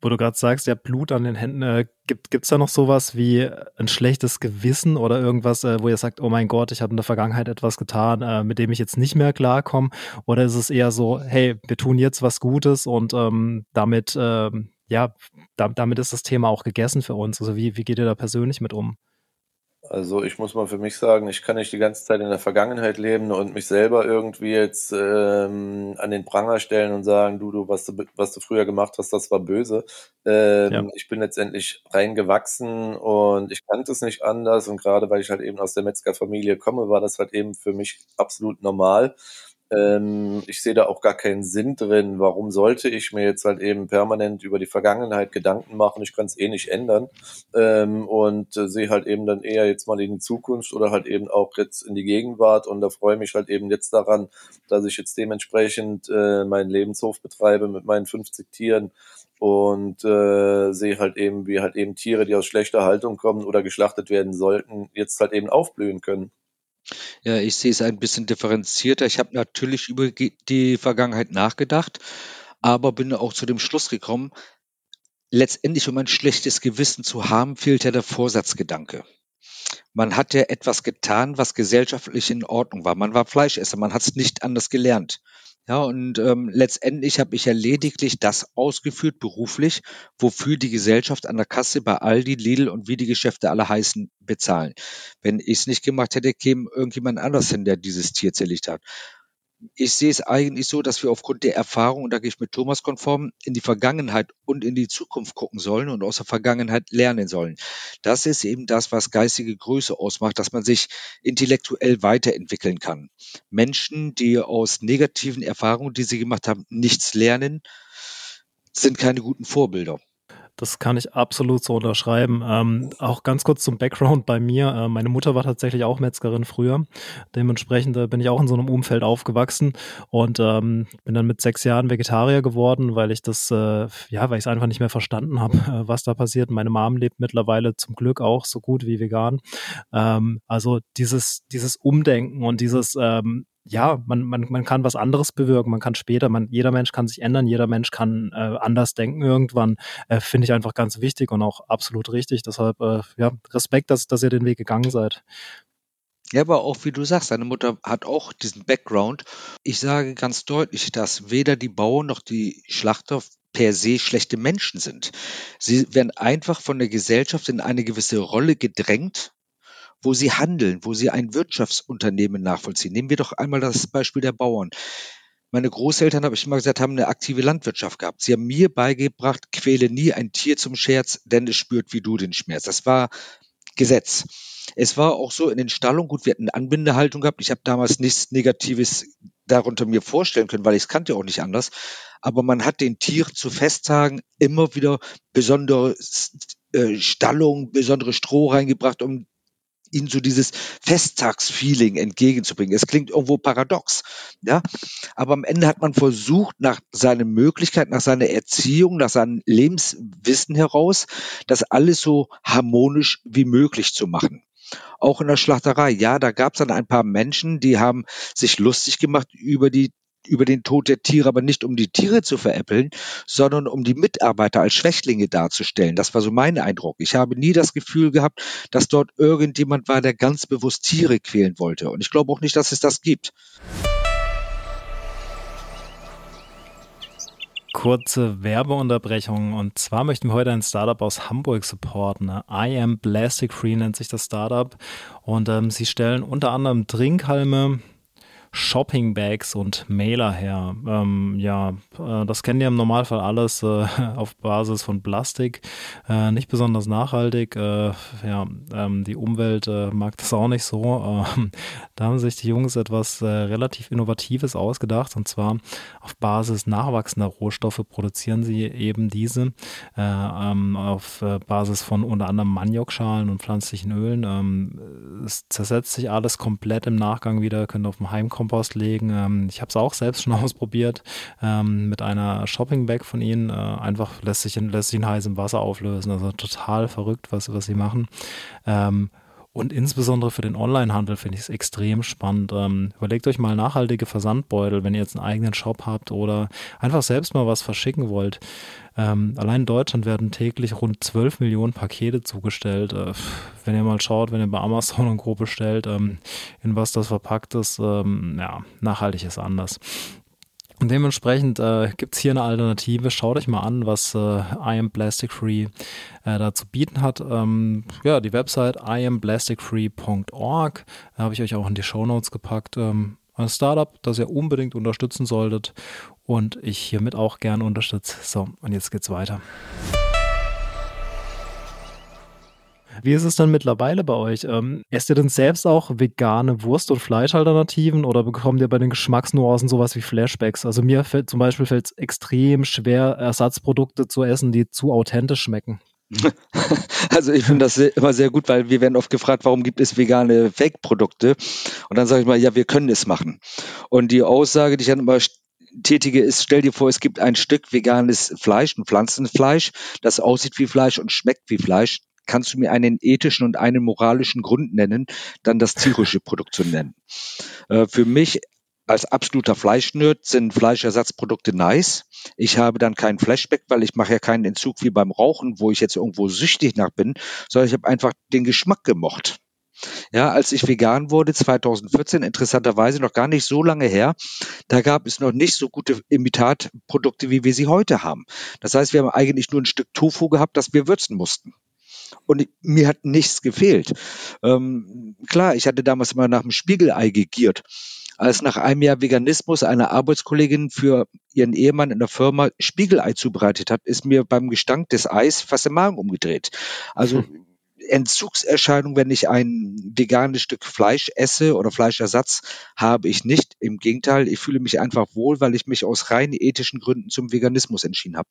Wo du gerade sagst, ja, Blut an den Händen, äh, gibt es da noch sowas wie ein schlechtes Gewissen oder irgendwas, äh, wo ihr sagt, oh mein Gott, ich habe in der Vergangenheit etwas getan, äh, mit dem ich jetzt nicht mehr klarkomme? Oder ist es eher so, hey, wir tun jetzt was Gutes und ähm, damit, ähm, ja, da, damit ist das Thema auch gegessen für uns? Also wie, wie geht ihr da persönlich mit um? Also ich muss mal für mich sagen, ich kann nicht die ganze Zeit in der Vergangenheit leben und mich selber irgendwie jetzt ähm, an den Pranger stellen und sagen, du, du, was du, was du früher gemacht hast, das war böse. Ähm, ja. Ich bin letztendlich reingewachsen und ich kannte es nicht anders und gerade weil ich halt eben aus der Metzgerfamilie komme, war das halt eben für mich absolut normal. Ähm, ich sehe da auch gar keinen Sinn drin. Warum sollte ich mir jetzt halt eben permanent über die Vergangenheit Gedanken machen? Ich kann es eh nicht ändern. Ähm, und äh, sehe halt eben dann eher jetzt mal in die Zukunft oder halt eben auch jetzt in die Gegenwart. Und da freue ich mich halt eben jetzt daran, dass ich jetzt dementsprechend äh, meinen Lebenshof betreibe mit meinen 50 Tieren und äh, sehe halt eben, wie halt eben Tiere, die aus schlechter Haltung kommen oder geschlachtet werden sollten, jetzt halt eben aufblühen können. Ja, ich sehe es ein bisschen differenzierter. Ich habe natürlich über die Vergangenheit nachgedacht, aber bin auch zu dem Schluss gekommen, letztendlich, um ein schlechtes Gewissen zu haben, fehlt ja der Vorsatzgedanke. Man hat ja etwas getan, was gesellschaftlich in Ordnung war. Man war Fleischesser, man hat es nicht anders gelernt. Ja, und ähm, letztendlich habe ich ja lediglich das ausgeführt beruflich, wofür die Gesellschaft an der Kasse bei Aldi, Lidl und wie die Geschäfte alle heißen, bezahlen. Wenn ich es nicht gemacht hätte, käme irgendjemand anders hin, der dieses Tier zerlegt hat ich sehe es eigentlich so, dass wir aufgrund der Erfahrung, und da gehe ich mit Thomas konform, in die Vergangenheit und in die Zukunft gucken sollen und aus der Vergangenheit lernen sollen. Das ist eben das, was geistige Größe ausmacht, dass man sich intellektuell weiterentwickeln kann. Menschen, die aus negativen Erfahrungen, die sie gemacht haben, nichts lernen, sind keine guten Vorbilder. Das kann ich absolut so unterschreiben. Ähm, auch ganz kurz zum Background bei mir. Äh, meine Mutter war tatsächlich auch Metzgerin früher. Dementsprechend äh, bin ich auch in so einem Umfeld aufgewachsen und ähm, bin dann mit sechs Jahren Vegetarier geworden, weil ich das, äh, ja, weil ich es einfach nicht mehr verstanden habe, äh, was da passiert. Meine Mom lebt mittlerweile zum Glück auch so gut wie vegan. Ähm, also dieses, dieses Umdenken und dieses, ähm, ja, man, man, man kann was anderes bewirken, man kann später, man, jeder Mensch kann sich ändern, jeder Mensch kann äh, anders denken irgendwann, äh, finde ich einfach ganz wichtig und auch absolut richtig. Deshalb, äh, ja, Respekt, dass, dass ihr den Weg gegangen seid. Ja, aber auch wie du sagst, deine Mutter hat auch diesen Background. Ich sage ganz deutlich, dass weder die Bauern noch die Schlachter per se schlechte Menschen sind. Sie werden einfach von der Gesellschaft in eine gewisse Rolle gedrängt, wo sie handeln, wo sie ein Wirtschaftsunternehmen nachvollziehen. Nehmen wir doch einmal das Beispiel der Bauern. Meine Großeltern, habe ich immer gesagt, haben eine aktive Landwirtschaft gehabt. Sie haben mir beigebracht, quäle nie ein Tier zum Scherz, denn es spürt wie du den Schmerz. Das war Gesetz. Es war auch so in den Stallungen, gut, wir hatten eine Anbindehaltung gehabt. Ich habe damals nichts Negatives darunter mir vorstellen können, weil ich es kannte auch nicht anders. Aber man hat den Tieren zu Festtagen immer wieder besondere äh, Stallungen, besondere Stroh reingebracht, um ihnen so dieses Festtagsfeeling entgegenzubringen. Es klingt irgendwo paradox, ja. Aber am Ende hat man versucht, nach seiner Möglichkeit, nach seiner Erziehung, nach seinem Lebenswissen heraus, das alles so harmonisch wie möglich zu machen auch in der Schlachterei. Ja, da gab es dann ein paar Menschen, die haben sich lustig gemacht über die über den Tod der Tiere, aber nicht um die Tiere zu veräppeln, sondern um die Mitarbeiter als Schwächlinge darzustellen. Das war so mein Eindruck. Ich habe nie das Gefühl gehabt, dass dort irgendjemand war, der ganz bewusst Tiere quälen wollte. Und ich glaube auch nicht, dass es das gibt. Kurze Werbeunterbrechung und zwar möchten wir heute ein Startup aus Hamburg supporten. I am Plastic Free nennt sich das Startup und ähm, sie stellen unter anderem Trinkhalme, Shopping-Bags und Mailer her. Ähm, ja, äh, das kennen ja im Normalfall alles äh, auf Basis von Plastik. Äh, nicht besonders nachhaltig. Äh, ja, ähm, die Umwelt äh, mag das auch nicht so. Ähm, da haben sich die Jungs etwas äh, relativ Innovatives ausgedacht und zwar auf Basis nachwachsender Rohstoffe produzieren sie eben diese ähm, auf Basis von unter anderem Maniokschalen und pflanzlichen Ölen. Es zersetzt sich alles komplett im Nachgang wieder, könnt auf dem Heimkommen Kompost legen. Ähm, ich habe es auch selbst schon ausprobiert ähm, mit einer Shopping Bag von ihnen. Äh, einfach lässt sich, in, lässt sich in heißem Wasser auflösen. Also total verrückt, was, was sie machen. Ähm, und insbesondere für den Onlinehandel finde ich es extrem spannend. Ähm, überlegt euch mal nachhaltige Versandbeutel, wenn ihr jetzt einen eigenen Shop habt oder einfach selbst mal was verschicken wollt. Ähm, allein in Deutschland werden täglich rund 12 Millionen Pakete zugestellt. Äh, wenn ihr mal schaut, wenn ihr bei Amazon und Co. bestellt, ähm, in was das verpackt ist, ähm, ja, nachhaltig ist anders. Und dementsprechend äh, gibt es hier eine Alternative. Schaut euch mal an, was äh, I am Plastic Free äh, da zu bieten hat. Ähm, ja, die Website iamblasticfree.org habe ich euch auch in die Show Notes gepackt. Ähm, ein Startup, das ihr unbedingt unterstützen solltet und ich hiermit auch gern unterstütze. So, und jetzt geht's weiter. Wie ist es denn mittlerweile bei euch? Ähm, esst ihr denn selbst auch vegane Wurst- und Fleischalternativen oder bekommt ihr bei den Geschmacksnuancen sowas wie Flashbacks? Also mir fällt zum Beispiel fällt es extrem schwer, Ersatzprodukte zu essen, die zu authentisch schmecken. Also ich finde das immer sehr gut, weil wir werden oft gefragt, warum gibt es vegane Fake-Produkte? Und dann sage ich mal, ja, wir können es machen. Und die Aussage, die ich dann immer tätige, ist, stell dir vor, es gibt ein Stück veganes Fleisch, ein Pflanzenfleisch, das aussieht wie Fleisch und schmeckt wie Fleisch kannst du mir einen ethischen und einen moralischen Grund nennen, dann das tierische Produkt zu nennen. Äh, für mich als absoluter Fleischnerd sind Fleischersatzprodukte nice. Ich habe dann keinen Flashback, weil ich mache ja keinen Entzug wie beim Rauchen, wo ich jetzt irgendwo süchtig nach bin, sondern ich habe einfach den Geschmack gemocht. Ja, als ich vegan wurde, 2014, interessanterweise noch gar nicht so lange her, da gab es noch nicht so gute Imitatprodukte, wie wir sie heute haben. Das heißt, wir haben eigentlich nur ein Stück Tofu gehabt, das wir würzen mussten. Und mir hat nichts gefehlt. Ähm, klar, ich hatte damals immer nach dem Spiegelei gegiert. Als nach einem Jahr Veganismus eine Arbeitskollegin für ihren Ehemann in der Firma Spiegelei zubereitet hat, ist mir beim Gestank des Eis fast der Magen umgedreht. Also hm. Entzugserscheinung, wenn ich ein veganes Stück Fleisch esse oder Fleischersatz, habe ich nicht. Im Gegenteil, ich fühle mich einfach wohl, weil ich mich aus rein ethischen Gründen zum Veganismus entschieden habe.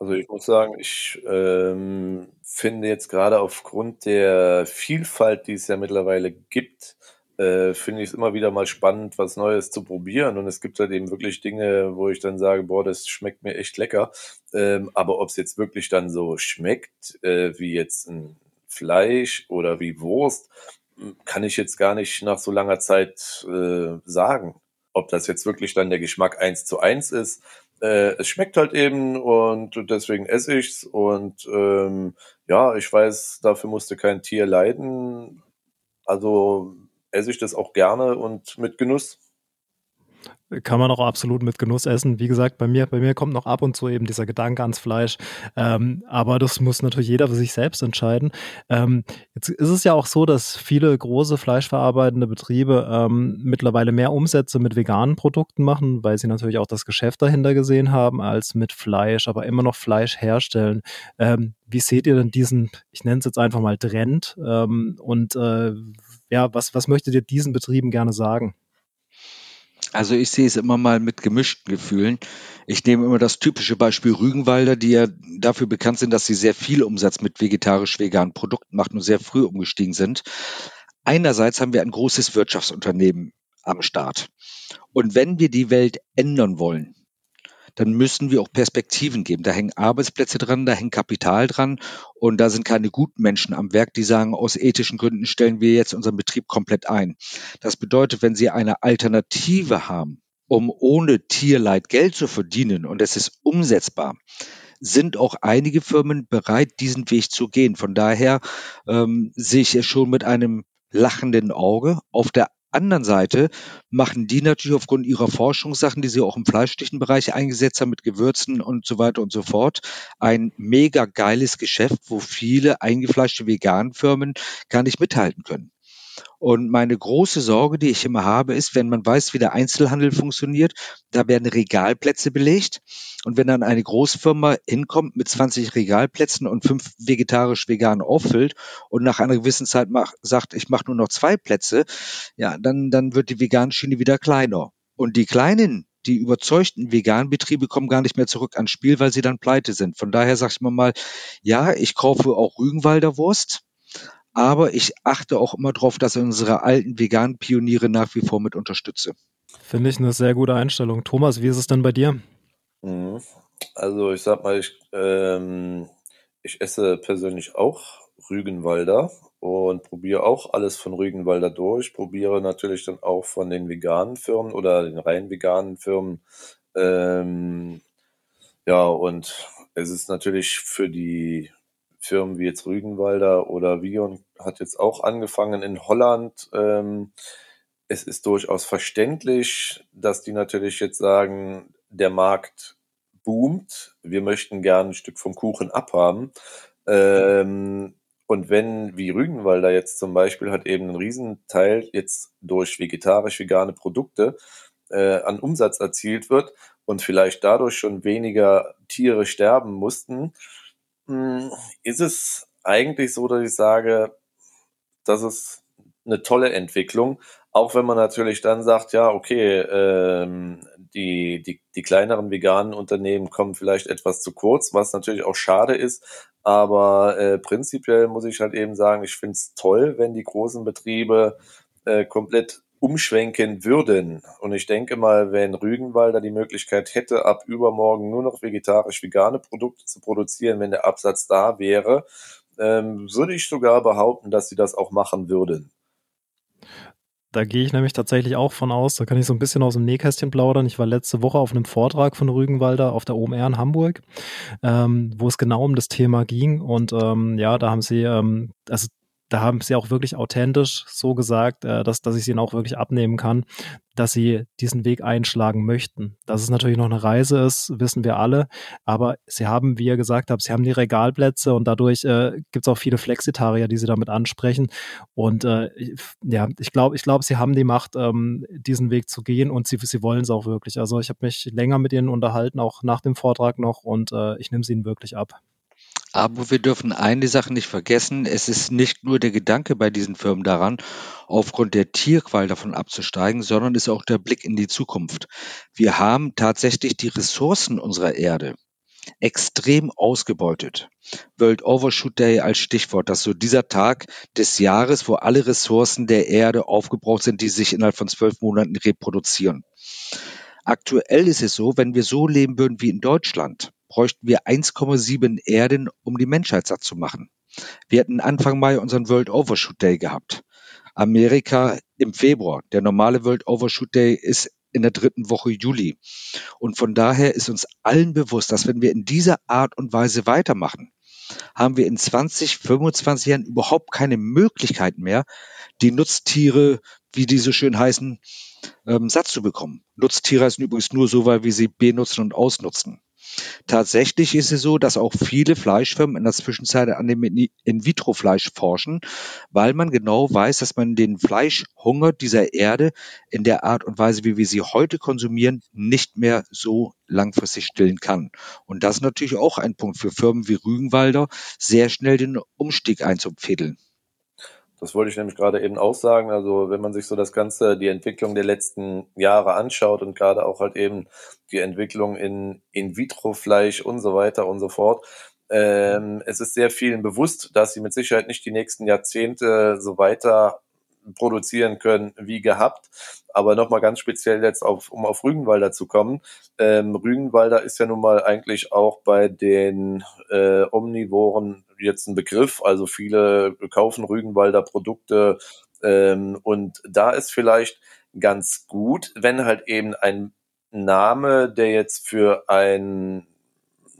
Also ich muss sagen, ich ähm, finde jetzt gerade aufgrund der Vielfalt, die es ja mittlerweile gibt, äh, finde ich es immer wieder mal spannend, was Neues zu probieren. Und es gibt halt eben wirklich Dinge, wo ich dann sage, boah, das schmeckt mir echt lecker. Ähm, aber ob es jetzt wirklich dann so schmeckt, äh, wie jetzt ein Fleisch oder wie Wurst, kann ich jetzt gar nicht nach so langer Zeit äh, sagen. Ob das jetzt wirklich dann der Geschmack eins zu eins ist, äh, es schmeckt halt eben und deswegen esse ich's und ähm, ja, ich weiß, dafür musste kein Tier leiden. Also esse ich das auch gerne und mit Genuss kann man auch absolut mit Genuss essen. Wie gesagt, bei mir, bei mir kommt noch ab und zu eben dieser Gedanke ans Fleisch. Ähm, aber das muss natürlich jeder für sich selbst entscheiden. Ähm, jetzt ist es ja auch so, dass viele große fleischverarbeitende Betriebe ähm, mittlerweile mehr Umsätze mit veganen Produkten machen, weil sie natürlich auch das Geschäft dahinter gesehen haben, als mit Fleisch, aber immer noch Fleisch herstellen. Ähm, wie seht ihr denn diesen, ich nenne es jetzt einfach mal Trend? Ähm, und äh, ja, was, was möchtet ihr diesen Betrieben gerne sagen? Also ich sehe es immer mal mit gemischten Gefühlen. Ich nehme immer das typische Beispiel Rügenwalder, die ja dafür bekannt sind, dass sie sehr viel Umsatz mit vegetarisch-veganen Produkten machen und sehr früh umgestiegen sind. Einerseits haben wir ein großes Wirtschaftsunternehmen am Start. Und wenn wir die Welt ändern wollen, dann müssen wir auch Perspektiven geben. Da hängen Arbeitsplätze dran, da hängt Kapital dran und da sind keine guten Menschen am Werk, die sagen, aus ethischen Gründen stellen wir jetzt unseren Betrieb komplett ein. Das bedeutet, wenn Sie eine Alternative haben, um ohne Tierleid Geld zu verdienen und es ist umsetzbar, sind auch einige Firmen bereit, diesen Weg zu gehen. Von daher ähm, sehe ich es schon mit einem lachenden Auge. Auf der anderen Seite machen die natürlich aufgrund ihrer Forschungssachen, die sie auch im Fleischstichenbereich eingesetzt haben mit Gewürzen und so weiter und so fort, ein mega geiles Geschäft, wo viele eingefleischte Veganfirmen gar nicht mithalten können. Und meine große Sorge, die ich immer habe, ist, wenn man weiß, wie der Einzelhandel funktioniert, da werden Regalplätze belegt. Und wenn dann eine Großfirma hinkommt mit 20 Regalplätzen und fünf vegetarisch-vegan auffüllt und nach einer gewissen Zeit mach, sagt, ich mache nur noch zwei Plätze, ja, dann, dann wird die vegane Schiene wieder kleiner. Und die kleinen, die überzeugten veganen Betriebe kommen gar nicht mehr zurück ans Spiel, weil sie dann pleite sind. Von daher sage ich mal, ja, ich kaufe auch Rügenwalder Wurst, aber ich achte auch immer darauf, dass ich unsere alten veganen Pioniere nach wie vor mit unterstütze. Finde ich eine sehr gute Einstellung. Thomas, wie ist es denn bei dir? Mhm. Also ich sag mal, ich, ähm, ich esse persönlich auch Rügenwalder und probiere auch alles von Rügenwalder durch. Probiere natürlich dann auch von den veganen Firmen oder den rein veganen Firmen. Ähm, ja, und es ist natürlich für die Firmen wie jetzt Rügenwalder oder Vion hat jetzt auch angefangen in Holland. Ähm, es ist durchaus verständlich, dass die natürlich jetzt sagen, der Markt boomt, wir möchten gerne ein Stück vom Kuchen abhaben. Ähm, und wenn, wie Rügenwalder jetzt zum Beispiel, hat eben einen Riesenteil jetzt durch vegetarisch-vegane Produkte äh, an Umsatz erzielt wird und vielleicht dadurch schon weniger Tiere sterben mussten, ist es eigentlich so, dass ich sage, das ist eine tolle Entwicklung, auch wenn man natürlich dann sagt, ja, okay, ähm, die, die, die kleineren veganen Unternehmen kommen vielleicht etwas zu kurz, was natürlich auch schade ist. Aber äh, prinzipiell muss ich halt eben sagen, ich finde es toll, wenn die großen Betriebe äh, komplett umschwenken würden. Und ich denke mal, wenn Rügenwalder die Möglichkeit hätte, ab übermorgen nur noch vegetarisch-vegane Produkte zu produzieren, wenn der Absatz da wäre, ähm, würde ich sogar behaupten, dass sie das auch machen würden. Da gehe ich nämlich tatsächlich auch von aus, da kann ich so ein bisschen aus dem Nähkästchen plaudern. Ich war letzte Woche auf einem Vortrag von Rügenwalder auf der OMR in Hamburg, ähm, wo es genau um das Thema ging. Und ähm, ja, da haben sie, ähm, also da haben sie auch wirklich authentisch so gesagt, äh, dass, dass ich sie ihnen auch wirklich abnehmen kann, dass sie diesen Weg einschlagen möchten. Dass es natürlich noch eine Reise ist, wissen wir alle. Aber sie haben, wie ihr gesagt habt, sie haben die Regalplätze und dadurch äh, gibt es auch viele Flexitarier, die sie damit ansprechen. Und äh, ja, ich glaube, ich glaube, sie haben die Macht, ähm, diesen Weg zu gehen und sie, sie wollen es auch wirklich. Also ich habe mich länger mit ihnen unterhalten, auch nach dem Vortrag noch, und äh, ich nehme sie ihnen wirklich ab. Aber wir dürfen eine Sache nicht vergessen. Es ist nicht nur der Gedanke bei diesen Firmen daran, aufgrund der Tierqual davon abzusteigen, sondern ist auch der Blick in die Zukunft. Wir haben tatsächlich die Ressourcen unserer Erde extrem ausgebeutet. World Overshoot Day als Stichwort, das ist so dieser Tag des Jahres, wo alle Ressourcen der Erde aufgebraucht sind, die sich innerhalb von zwölf Monaten reproduzieren. Aktuell ist es so, wenn wir so leben würden wie in Deutschland, bräuchten wir 1,7 Erden, um die Menschheit satt zu machen. Wir hatten Anfang Mai unseren World Overshoot Day gehabt. Amerika im Februar. Der normale World Overshoot Day ist in der dritten Woche Juli. Und von daher ist uns allen bewusst, dass wenn wir in dieser Art und Weise weitermachen, haben wir in 20, 25 Jahren überhaupt keine Möglichkeit mehr, die Nutztiere wie die so schön heißen, ähm, satt zu bekommen. Nutztiere heißen übrigens nur so, weil wir sie benutzen und ausnutzen. Tatsächlich ist es so, dass auch viele Fleischfirmen in der Zwischenzeit an dem In-vitro-Fleisch forschen, weil man genau weiß, dass man den Fleischhunger dieser Erde in der Art und Weise, wie wir sie heute konsumieren, nicht mehr so langfristig stillen kann. Und das ist natürlich auch ein Punkt für Firmen wie Rügenwalder, sehr schnell den Umstieg einzupfädeln. Das wollte ich nämlich gerade eben auch sagen. Also wenn man sich so das Ganze, die Entwicklung der letzten Jahre anschaut und gerade auch halt eben die Entwicklung in In-vitro-Fleisch und so weiter und so fort, ähm, es ist sehr vielen bewusst, dass sie mit Sicherheit nicht die nächsten Jahrzehnte so weiter produzieren können wie gehabt. Aber nochmal ganz speziell jetzt auf, um auf Rügenwalder zu kommen. Ähm, Rügenwalder ist ja nun mal eigentlich auch bei den äh, Omnivoren jetzt ein Begriff. Also viele kaufen Rügenwalder Produkte ähm, und da ist vielleicht ganz gut, wenn halt eben ein Name, der jetzt für ein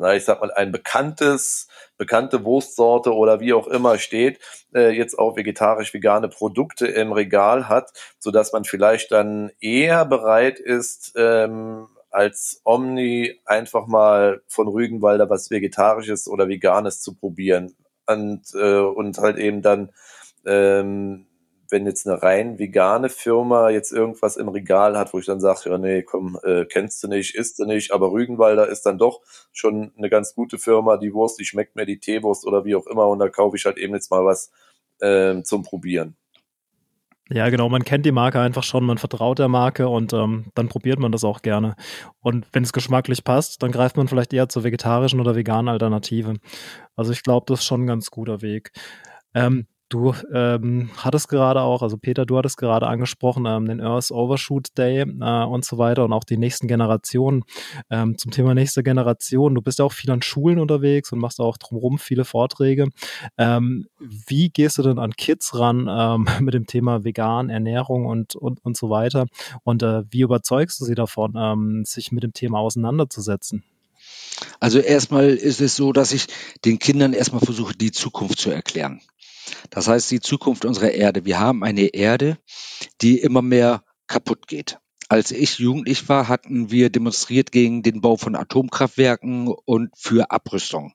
na, ich sag mal, ein bekanntes, bekannte Wurstsorte oder wie auch immer steht, äh, jetzt auch vegetarisch-vegane Produkte im Regal hat, so dass man vielleicht dann eher bereit ist, ähm, als Omni einfach mal von Rügenwalder was Vegetarisches oder Veganes zu probieren. Und, äh, und halt eben dann ähm, wenn jetzt eine rein vegane Firma jetzt irgendwas im Regal hat, wo ich dann sage, ja nee, komm, äh, kennst du nicht, isst du nicht, aber Rügenwalder ist dann doch schon eine ganz gute Firma, die Wurst, die schmeckt mir die Teewurst oder wie auch immer und da kaufe ich halt eben jetzt mal was äh, zum Probieren. Ja, genau, man kennt die Marke einfach schon, man vertraut der Marke und ähm, dann probiert man das auch gerne. Und wenn es geschmacklich passt, dann greift man vielleicht eher zur vegetarischen oder veganen Alternative. Also ich glaube, das ist schon ein ganz guter Weg. Ähm, Du ähm, hattest gerade auch, also Peter, du hattest gerade angesprochen, ähm, den Earth Overshoot Day äh, und so weiter und auch die nächsten Generationen. Ähm, zum Thema nächste Generation, du bist ja auch viel an Schulen unterwegs und machst auch drumherum viele Vorträge. Ähm, wie gehst du denn an Kids ran ähm, mit dem Thema vegan, Ernährung und, und, und so weiter? Und äh, wie überzeugst du sie davon, ähm, sich mit dem Thema auseinanderzusetzen? Also erstmal ist es so, dass ich den Kindern erstmal versuche, die Zukunft zu erklären. Das heißt, die Zukunft unserer Erde. Wir haben eine Erde, die immer mehr kaputt geht. Als ich jugendlich war, hatten wir demonstriert gegen den Bau von Atomkraftwerken und für Abrüstung.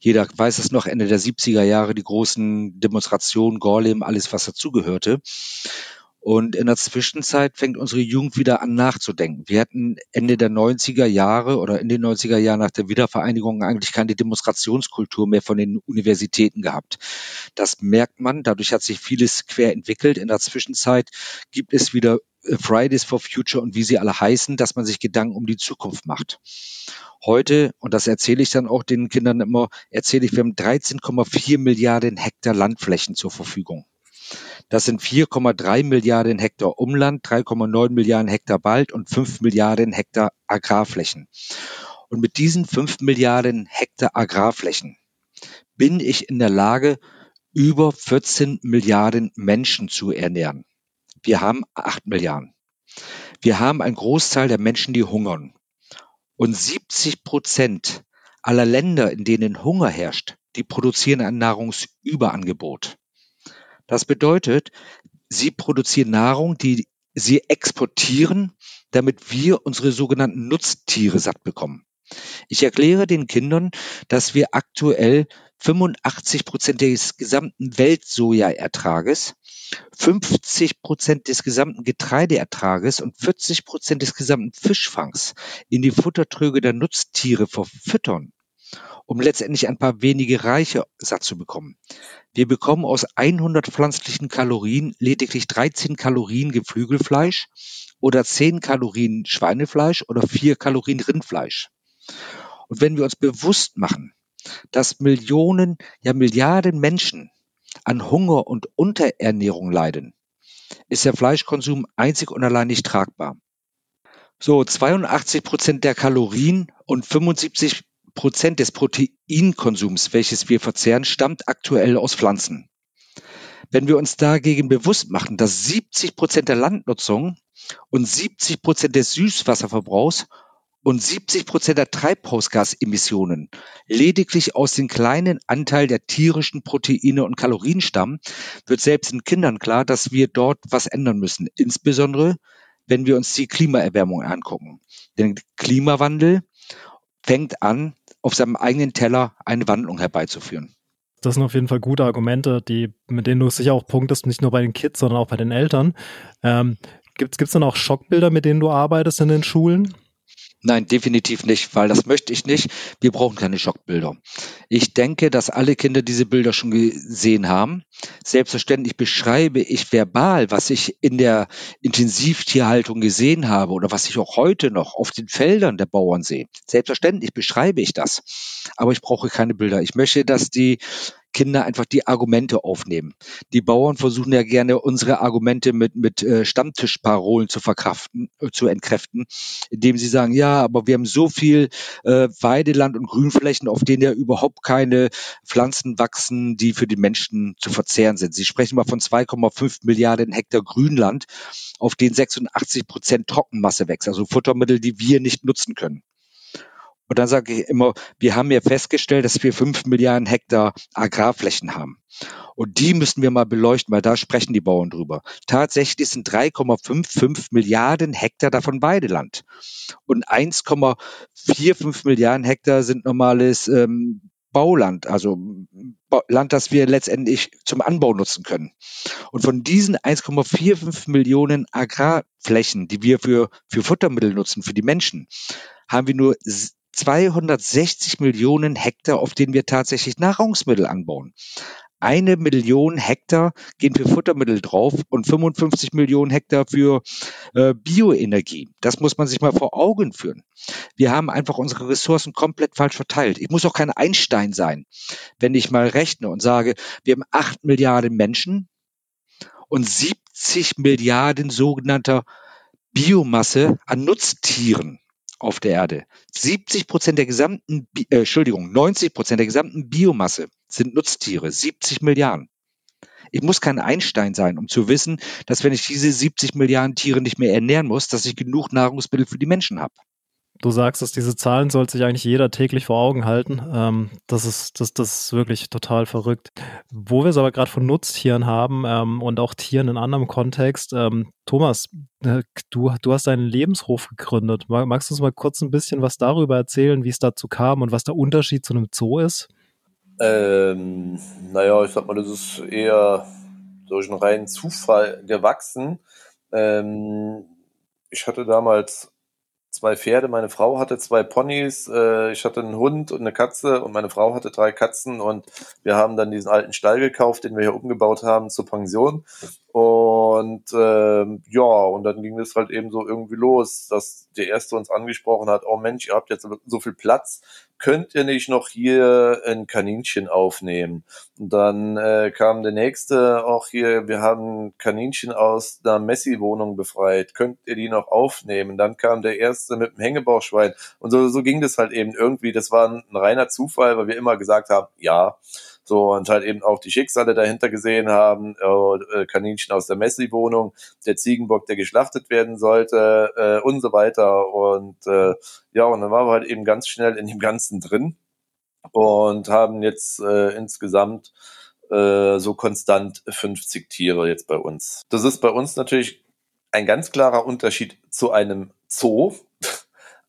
Jeder weiß es noch, Ende der 70er Jahre, die großen Demonstrationen, Gorlem, alles, was dazugehörte. Und in der Zwischenzeit fängt unsere Jugend wieder an nachzudenken. Wir hatten Ende der 90er Jahre oder in den 90er Jahren nach der Wiedervereinigung eigentlich keine Demonstrationskultur mehr von den Universitäten gehabt. Das merkt man. Dadurch hat sich vieles quer entwickelt. In der Zwischenzeit gibt es wieder äh, Fridays for Future und wie sie alle heißen, dass man sich Gedanken um die Zukunft macht. Heute, und das erzähle ich dann auch den Kindern immer, erzähle ich, wir haben 13,4 Milliarden Hektar Landflächen zur Verfügung. Das sind 4,3 Milliarden Hektar Umland, 3,9 Milliarden Hektar Wald und 5 Milliarden Hektar Agrarflächen. Und mit diesen 5 Milliarden Hektar Agrarflächen bin ich in der Lage, über 14 Milliarden Menschen zu ernähren. Wir haben 8 Milliarden. Wir haben einen Großteil der Menschen, die hungern. Und 70 Prozent aller Länder, in denen Hunger herrscht, die produzieren ein Nahrungsüberangebot. Das bedeutet, sie produzieren Nahrung, die sie exportieren, damit wir unsere sogenannten Nutztiere satt bekommen. Ich erkläre den Kindern, dass wir aktuell 85 Prozent des gesamten Weltsojaertrages, 50 Prozent des gesamten Getreideertrages und 40 Prozent des gesamten Fischfangs in die Futtertröge der Nutztiere verfüttern um letztendlich ein paar wenige Reiche satt zu bekommen. Wir bekommen aus 100 pflanzlichen Kalorien lediglich 13 Kalorien Geflügelfleisch oder 10 Kalorien Schweinefleisch oder 4 Kalorien Rindfleisch. Und wenn wir uns bewusst machen, dass Millionen, ja Milliarden Menschen an Hunger und Unterernährung leiden, ist der Fleischkonsum einzig und allein nicht tragbar. So, 82 Prozent der Kalorien und 75 Prozent des Proteinkonsums, welches wir verzehren, stammt aktuell aus Pflanzen. Wenn wir uns dagegen bewusst machen, dass 70 Prozent der Landnutzung und 70 Prozent des Süßwasserverbrauchs und 70 Prozent der Treibhausgasemissionen lediglich aus dem kleinen Anteil der tierischen Proteine und Kalorien stammen, wird selbst den Kindern klar, dass wir dort was ändern müssen. Insbesondere, wenn wir uns die Klimaerwärmung angucken. Denn Klimawandel fängt an, auf seinem eigenen Teller eine Wandlung herbeizuführen. Das sind auf jeden Fall gute Argumente, die, mit denen du sicher auch punktest, nicht nur bei den Kids, sondern auch bei den Eltern. Ähm, Gibt es dann auch Schockbilder, mit denen du arbeitest in den Schulen? Nein, definitiv nicht, weil das möchte ich nicht. Wir brauchen keine Schockbilder. Ich denke, dass alle Kinder diese Bilder schon gesehen haben. Selbstverständlich beschreibe ich verbal, was ich in der Intensivtierhaltung gesehen habe oder was ich auch heute noch auf den Feldern der Bauern sehe. Selbstverständlich beschreibe ich das. Aber ich brauche keine Bilder. Ich möchte, dass die Kinder einfach die Argumente aufnehmen. Die Bauern versuchen ja gerne unsere Argumente mit, mit äh, Stammtischparolen zu verkraften, äh, zu entkräften, indem sie sagen, ja, aber wir haben so viel äh, Weideland und Grünflächen, auf denen ja überhaupt keine Pflanzen wachsen, die für die Menschen zu verzehren sind. Sie sprechen mal von 2,5 Milliarden Hektar Grünland, auf denen 86 Prozent Trockenmasse wächst, also Futtermittel, die wir nicht nutzen können. Und dann sage ich immer, wir haben ja festgestellt, dass wir fünf Milliarden Hektar Agrarflächen haben. Und die müssen wir mal beleuchten, weil da sprechen die Bauern drüber. Tatsächlich sind 3,55 Milliarden Hektar davon Weideland. Und 1,45 Milliarden Hektar sind normales ähm, Bauland, also Land, das wir letztendlich zum Anbau nutzen können. Und von diesen 1,45 Millionen Agrarflächen, die wir für, für Futtermittel nutzen, für die Menschen, haben wir nur 260 Millionen Hektar, auf denen wir tatsächlich Nahrungsmittel anbauen. Eine Million Hektar gehen für Futtermittel drauf und 55 Millionen Hektar für äh, Bioenergie. Das muss man sich mal vor Augen führen. Wir haben einfach unsere Ressourcen komplett falsch verteilt. Ich muss auch kein Einstein sein, wenn ich mal rechne und sage, wir haben acht Milliarden Menschen und 70 Milliarden sogenannter Biomasse an Nutztieren auf der Erde. 70 Prozent der gesamten, äh, Entschuldigung, 90 Prozent der gesamten Biomasse sind Nutztiere, 70 Milliarden. Ich muss kein Einstein sein, um zu wissen, dass wenn ich diese 70 Milliarden Tiere nicht mehr ernähren muss, dass ich genug Nahrungsmittel für die Menschen habe. Du sagst, dass diese Zahlen sollte sich eigentlich jeder täglich vor Augen halten. Ähm, das, ist, das, das ist wirklich total verrückt. Wo wir es aber gerade von Nutztieren haben ähm, und auch Tieren in anderem Kontext. Ähm, Thomas, äh, du, du hast einen Lebenshof gegründet. Magst du uns mal kurz ein bisschen was darüber erzählen, wie es dazu kam und was der Unterschied zu einem Zoo ist? Ähm, naja, ich sag mal, das ist eher durch einen reinen Zufall gewachsen. Ähm, ich hatte damals zwei Pferde, meine Frau hatte zwei Ponys, äh, ich hatte einen Hund und eine Katze und meine Frau hatte drei Katzen und wir haben dann diesen alten Stall gekauft, den wir hier umgebaut haben zur Pension und ähm, ja, und dann ging es halt eben so irgendwie los, dass der Erste uns angesprochen hat, oh Mensch, ihr habt jetzt so viel Platz, könnt ihr nicht noch hier ein Kaninchen aufnehmen? Und dann äh, kam der Nächste auch hier, wir haben Kaninchen aus einer Messi-Wohnung befreit, könnt ihr die noch aufnehmen? Dann kam der Erste mit dem Hängebauchschwein und so, so ging das halt eben irgendwie, das war ein reiner Zufall, weil wir immer gesagt haben, ja, so und halt eben auch die Schicksale dahinter gesehen haben, äh, Kaninchen aus der Messi-Wohnung, der Ziegenbock, der geschlachtet werden sollte äh, und so weiter und äh, ja, und dann waren wir halt eben ganz schnell in dem Ganzen drin und haben jetzt äh, insgesamt äh, so konstant 50 Tiere jetzt bei uns. Das ist bei uns natürlich ein ganz klarer Unterschied zu einem Zoo,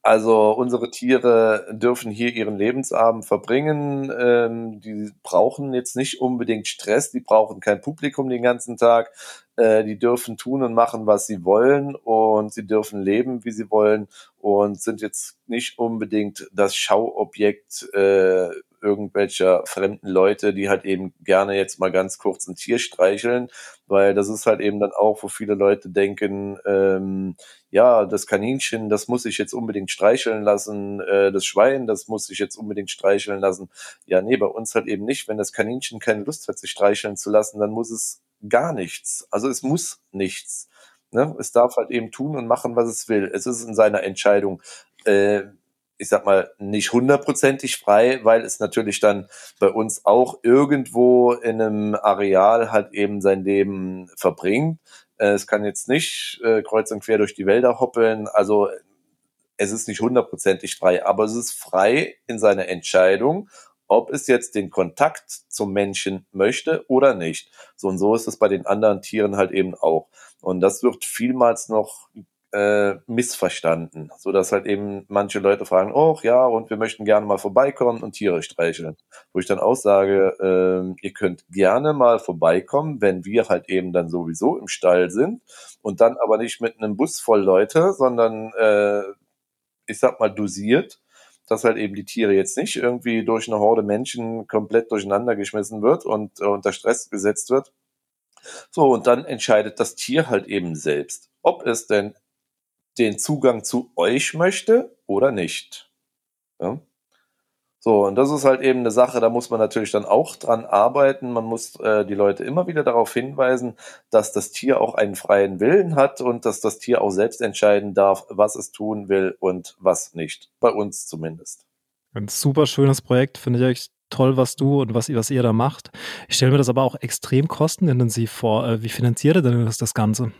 also unsere Tiere dürfen hier ihren Lebensabend verbringen. Ähm, die brauchen jetzt nicht unbedingt Stress, die brauchen kein Publikum den ganzen Tag. Äh, die dürfen tun und machen, was sie wollen und sie dürfen leben, wie sie wollen und sind jetzt nicht unbedingt das Schauobjekt äh, irgendwelcher fremden Leute, die halt eben gerne jetzt mal ganz kurz ein Tier streicheln, weil das ist halt eben dann auch, wo viele Leute denken, ähm, ja, das Kaninchen, das muss ich jetzt unbedingt streicheln lassen, äh, das Schwein, das muss ich jetzt unbedingt streicheln lassen. Ja, nee, bei uns halt eben nicht. Wenn das Kaninchen keine Lust hat, sich streicheln zu lassen, dann muss es gar nichts. Also es muss nichts. Ne? Es darf halt eben tun und machen, was es will. Es ist in seiner Entscheidung. Äh, ich sag mal, nicht hundertprozentig frei, weil es natürlich dann bei uns auch irgendwo in einem Areal halt eben sein Leben verbringt. Äh, es kann jetzt nicht äh, kreuz und quer durch die Wälder hoppeln. Also es ist nicht hundertprozentig frei, aber es ist frei in seiner Entscheidung, ob es jetzt den Kontakt zum Menschen möchte oder nicht. So und so ist es bei den anderen Tieren halt eben auch. Und das wird vielmals noch äh, missverstanden, so dass halt eben manche Leute fragen, oh ja, und wir möchten gerne mal vorbeikommen und Tiere streicheln. Wo ich dann auch sage, äh, ihr könnt gerne mal vorbeikommen, wenn wir halt eben dann sowieso im Stall sind und dann aber nicht mit einem Bus voll Leute, sondern äh, ich sag mal dosiert, dass halt eben die Tiere jetzt nicht irgendwie durch eine Horde Menschen komplett durcheinander geschmissen wird und äh, unter Stress gesetzt wird. So, und dann entscheidet das Tier halt eben selbst, ob es denn den Zugang zu euch möchte oder nicht. Ja? So, und das ist halt eben eine Sache, da muss man natürlich dann auch dran arbeiten. Man muss äh, die Leute immer wieder darauf hinweisen, dass das Tier auch einen freien Willen hat und dass das Tier auch selbst entscheiden darf, was es tun will und was nicht. Bei uns zumindest. Ein super schönes Projekt, finde ich toll, was du und was, was ihr da macht. Ich stelle mir das aber auch extrem kostenintensiv vor. Äh, wie finanziert ihr denn das, das Ganze?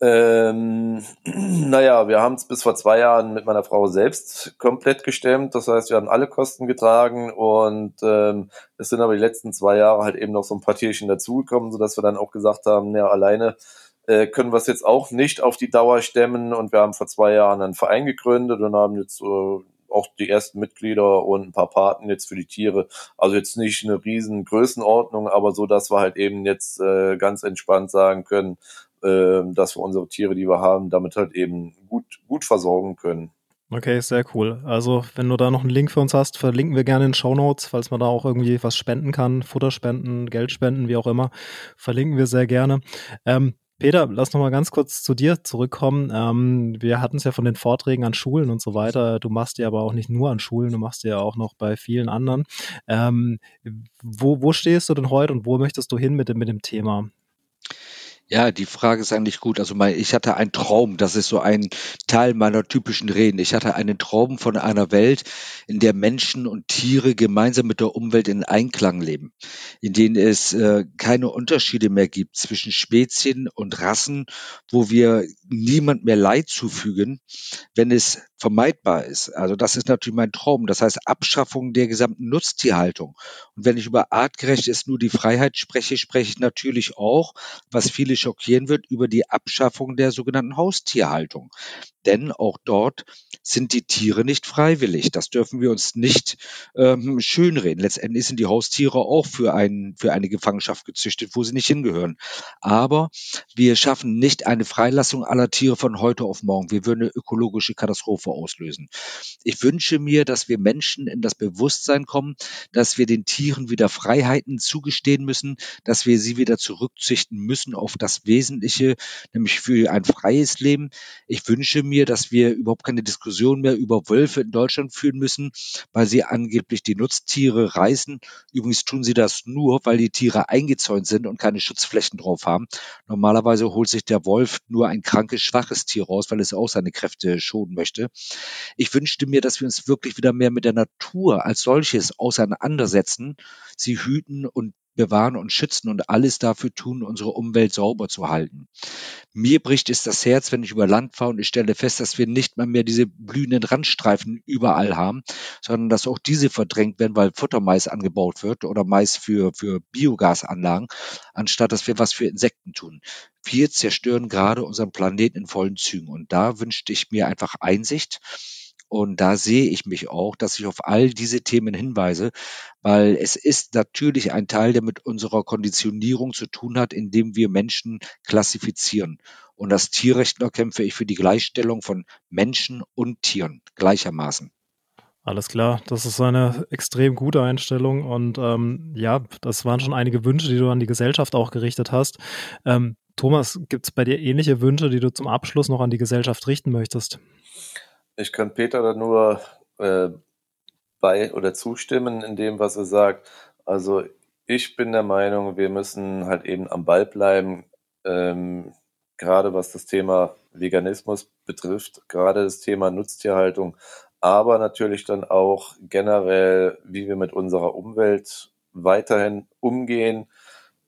Ähm, naja, wir haben es bis vor zwei Jahren mit meiner Frau selbst komplett gestemmt. Das heißt, wir haben alle Kosten getragen und ähm, es sind aber die letzten zwei Jahre halt eben noch so ein paar Tierchen dazugekommen, sodass wir dann auch gesagt haben, ja, alleine äh, können wir es jetzt auch nicht auf die Dauer stemmen und wir haben vor zwei Jahren einen Verein gegründet und haben jetzt äh, auch die ersten Mitglieder und ein paar Paten jetzt für die Tiere. Also jetzt nicht eine riesen Größenordnung, aber so, dass wir halt eben jetzt äh, ganz entspannt sagen können, äh, dass wir unsere Tiere, die wir haben, damit halt eben gut, gut versorgen können. Okay, sehr cool. Also, wenn du da noch einen Link für uns hast, verlinken wir gerne in Show Notes, falls man da auch irgendwie was spenden kann, Futter spenden, Geld spenden, wie auch immer, verlinken wir sehr gerne. Ähm, Peter, lass noch mal ganz kurz zu dir zurückkommen. Ähm, wir hatten es ja von den Vorträgen an Schulen und so weiter. Du machst ja aber auch nicht nur an Schulen, du machst ja auch noch bei vielen anderen. Ähm, wo, wo stehst du denn heute und wo möchtest du hin mit mit dem Thema? Ja, die Frage ist eigentlich gut. Also mein, ich hatte einen Traum, das ist so ein Teil meiner typischen Reden. Ich hatte einen Traum von einer Welt, in der Menschen und Tiere gemeinsam mit der Umwelt in Einklang leben, in denen es äh, keine Unterschiede mehr gibt zwischen Spezien und Rassen, wo wir niemand mehr Leid zufügen, wenn es vermeidbar ist. Also das ist natürlich mein Traum. Das heißt Abschaffung der gesamten Nutztierhaltung. Und wenn ich über artgerecht ist nur die Freiheit spreche, spreche ich natürlich auch, was viele schockieren wird, über die Abschaffung der sogenannten Haustierhaltung. Denn auch dort sind die Tiere nicht freiwillig. Das dürfen wir uns nicht ähm, schönreden. Letztendlich sind die Haustiere auch für, ein, für eine Gefangenschaft gezüchtet, wo sie nicht hingehören. Aber wir schaffen nicht eine Freilassung aller Tiere von heute auf morgen. Wir würden eine ökologische Katastrophe auslösen. Ich wünsche mir, dass wir Menschen in das Bewusstsein kommen, dass wir den Tieren wieder Freiheiten zugestehen müssen, dass wir sie wieder zurückzüchten müssen auf das Wesentliche, nämlich für ein freies Leben. Ich wünsche mir, mir, dass wir überhaupt keine Diskussion mehr über Wölfe in Deutschland führen müssen, weil sie angeblich die Nutztiere reißen. Übrigens tun sie das nur, weil die Tiere eingezäunt sind und keine Schutzflächen drauf haben. Normalerweise holt sich der Wolf nur ein krankes, schwaches Tier raus, weil es auch seine Kräfte schonen möchte. Ich wünschte mir, dass wir uns wirklich wieder mehr mit der Natur als solches auseinandersetzen, sie hüten und bewahren und schützen und alles dafür tun, unsere Umwelt sauber zu halten. Mir bricht es das Herz, wenn ich über Land fahre und ich stelle fest, dass wir nicht mal mehr diese blühenden Randstreifen überall haben, sondern dass auch diese verdrängt werden, weil Futtermais angebaut wird oder Mais für, für Biogasanlagen, anstatt dass wir was für Insekten tun. Wir zerstören gerade unseren Planeten in vollen Zügen und da wünschte ich mir einfach Einsicht und da sehe ich mich auch, dass ich auf all diese Themen hinweise, weil es ist natürlich ein Teil, der mit unserer Konditionierung zu tun hat, indem wir Menschen klassifizieren. Und als Tierrechtler kämpfe ich für die Gleichstellung von Menschen und Tieren gleichermaßen. Alles klar, das ist eine extrem gute Einstellung und ähm, ja, das waren schon einige Wünsche, die du an die Gesellschaft auch gerichtet hast. Ähm, Thomas, gibt es bei dir ähnliche Wünsche, die du zum Abschluss noch an die Gesellschaft richten möchtest? Ich kann Peter da nur äh, bei oder zustimmen in dem, was er sagt. Also ich bin der Meinung, wir müssen halt eben am Ball bleiben, ähm, gerade was das Thema Veganismus betrifft, gerade das Thema Nutztierhaltung, aber natürlich dann auch generell, wie wir mit unserer Umwelt weiterhin umgehen,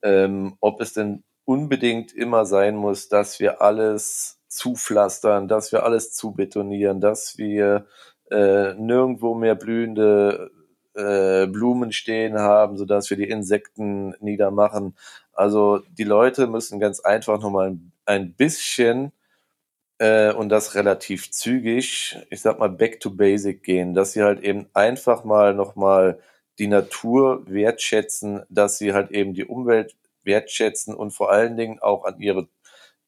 ähm, ob es denn unbedingt immer sein muss, dass wir alles zupflastern, dass wir alles zubetonieren, dass wir äh, nirgendwo mehr blühende äh, Blumen stehen haben, sodass wir die Insekten niedermachen. Also die Leute müssen ganz einfach nochmal ein bisschen äh, und das relativ zügig, ich sag mal, back to basic gehen, dass sie halt eben einfach mal nochmal die Natur wertschätzen, dass sie halt eben die Umwelt wertschätzen und vor allen Dingen auch an ihre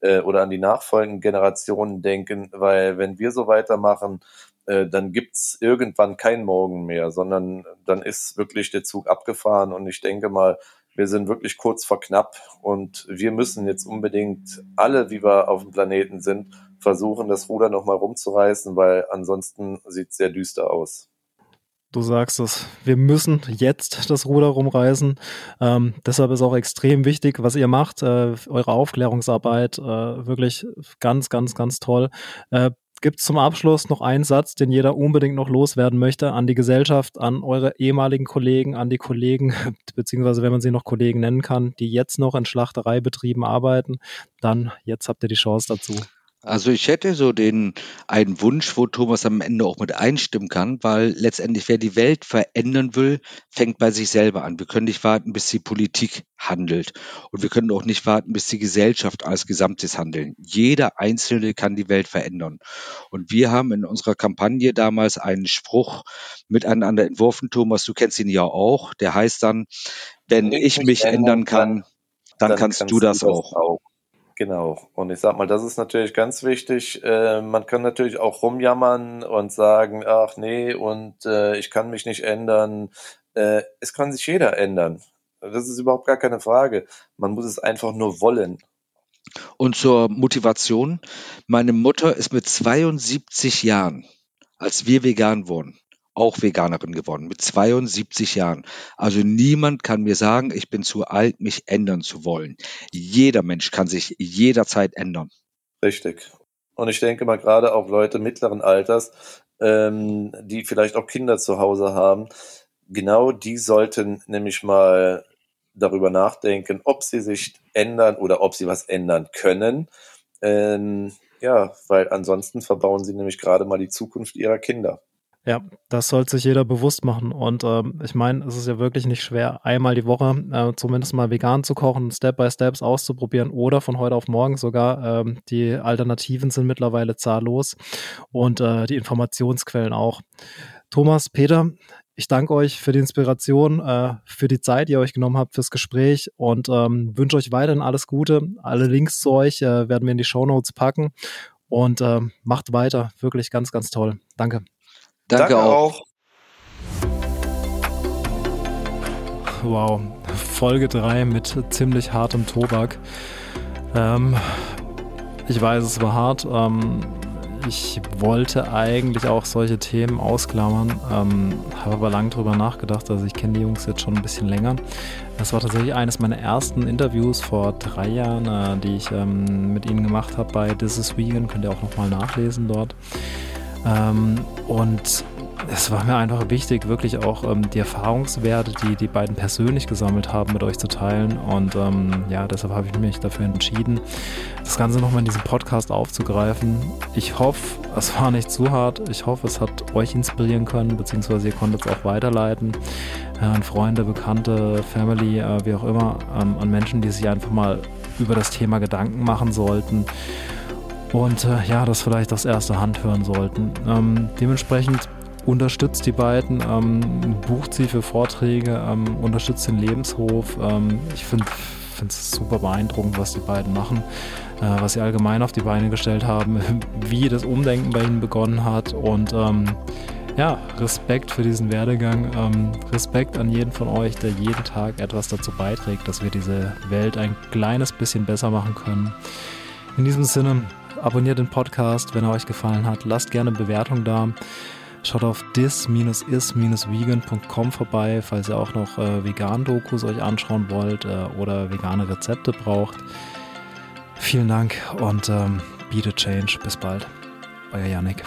äh, oder an die nachfolgenden Generationen denken, weil wenn wir so weitermachen, äh, dann gibt's irgendwann kein Morgen mehr, sondern dann ist wirklich der Zug abgefahren und ich denke mal, wir sind wirklich kurz vor knapp und wir müssen jetzt unbedingt alle, wie wir auf dem Planeten sind, versuchen, das Ruder nochmal rumzureißen, weil ansonsten sieht es sehr düster aus. Du sagst es, wir müssen jetzt das Ruder rumreißen. Ähm, deshalb ist auch extrem wichtig, was ihr macht, äh, eure Aufklärungsarbeit, äh, wirklich ganz, ganz, ganz toll. Äh, Gibt zum Abschluss noch einen Satz, den jeder unbedingt noch loswerden möchte an die Gesellschaft, an eure ehemaligen Kollegen, an die Kollegen, beziehungsweise wenn man sie noch Kollegen nennen kann, die jetzt noch in Schlachtereibetrieben arbeiten, dann jetzt habt ihr die Chance dazu. Also ich hätte so den einen Wunsch, wo Thomas am Ende auch mit einstimmen kann, weil letztendlich wer die Welt verändern will, fängt bei sich selber an. Wir können nicht warten, bis die Politik handelt und wir können auch nicht warten, bis die Gesellschaft als Gesamtes handeln. Jeder Einzelne kann die Welt verändern. Und wir haben in unserer Kampagne damals einen Spruch miteinander entworfen, Thomas, du kennst ihn ja auch, der heißt dann, wenn ich mich ändern kann, dann, kannst, du das auch. Genau. Und ich sag mal, das ist natürlich ganz wichtig. Äh, man kann natürlich auch rumjammern und sagen, ach nee, und äh, ich kann mich nicht ändern. Äh, es kann sich jeder ändern. Das ist überhaupt gar keine Frage. Man muss es einfach nur wollen. Und zur Motivation. Meine Mutter ist mit 72 Jahren, als wir vegan wurden, auch Veganerin geworden, mit 72 Jahren. Also niemand kann mir sagen, ich bin zu alt, mich ändern zu wollen. Jeder Mensch kann sich jederzeit ändern. Richtig. Und ich denke mal gerade auch Leute mittleren Alters, ähm, die vielleicht auch Kinder zu Hause haben, genau die sollten nämlich mal darüber nachdenken, ob sie sich ändern oder ob sie was ändern können. Ähm, ja, weil ansonsten verbauen sie nämlich gerade mal die Zukunft ihrer Kinder. Ja, das sollte sich jeder bewusst machen. Und ähm, ich meine, es ist ja wirklich nicht schwer, einmal die Woche äh, zumindest mal vegan zu kochen, Step by Steps auszuprobieren oder von heute auf morgen sogar. Ähm, die Alternativen sind mittlerweile zahllos und äh, die Informationsquellen auch. Thomas, Peter, ich danke euch für die Inspiration, äh, für die Zeit, die ihr euch genommen habt, fürs Gespräch und ähm, wünsche euch weiterhin alles Gute. Alle Links zu euch äh, werden wir in die Show Notes packen und äh, macht weiter. Wirklich ganz, ganz toll. Danke. Danke, Danke auch. auch. Wow, Folge 3 mit ziemlich hartem Tobak. Ähm, ich weiß, es war hart. Ähm, ich wollte eigentlich auch solche Themen ausklammern, ähm, habe aber lange drüber nachgedacht. Also ich kenne die Jungs jetzt schon ein bisschen länger. Das war tatsächlich eines meiner ersten Interviews vor drei Jahren, äh, die ich ähm, mit ihnen gemacht habe bei This is Vegan. Könnt ihr auch nochmal nachlesen dort. Ähm, und es war mir einfach wichtig, wirklich auch ähm, die Erfahrungswerte, die die beiden persönlich gesammelt haben, mit euch zu teilen. Und ähm, ja, deshalb habe ich mich dafür entschieden, das Ganze nochmal in diesem Podcast aufzugreifen. Ich hoffe, es war nicht zu hart. Ich hoffe, es hat euch inspirieren können, beziehungsweise ihr konntet es auch weiterleiten äh, an Freunde, Bekannte, Family, äh, wie auch immer, ähm, an Menschen, die sich einfach mal über das Thema Gedanken machen sollten und äh, ja, das vielleicht aus erster Hand hören sollten. Ähm, dementsprechend unterstützt die beiden, ähm, bucht sie für Vorträge, ähm, unterstützt den Lebenshof. Ähm, ich finde es super beeindruckend, was die beiden machen, äh, was sie allgemein auf die Beine gestellt haben, wie das Umdenken bei ihnen begonnen hat und ähm, ja, Respekt für diesen Werdegang, ähm, Respekt an jeden von euch, der jeden Tag etwas dazu beiträgt, dass wir diese Welt ein kleines bisschen besser machen können. In diesem Sinne, abonniert den Podcast, wenn er euch gefallen hat. Lasst gerne Bewertung da. Schaut auf dis-is-vegan.com vorbei, falls ihr auch noch äh, Vegan-Dokus euch anschauen wollt äh, oder vegane Rezepte braucht. Vielen Dank und ähm, Be the Change. Bis bald. Euer Yannick.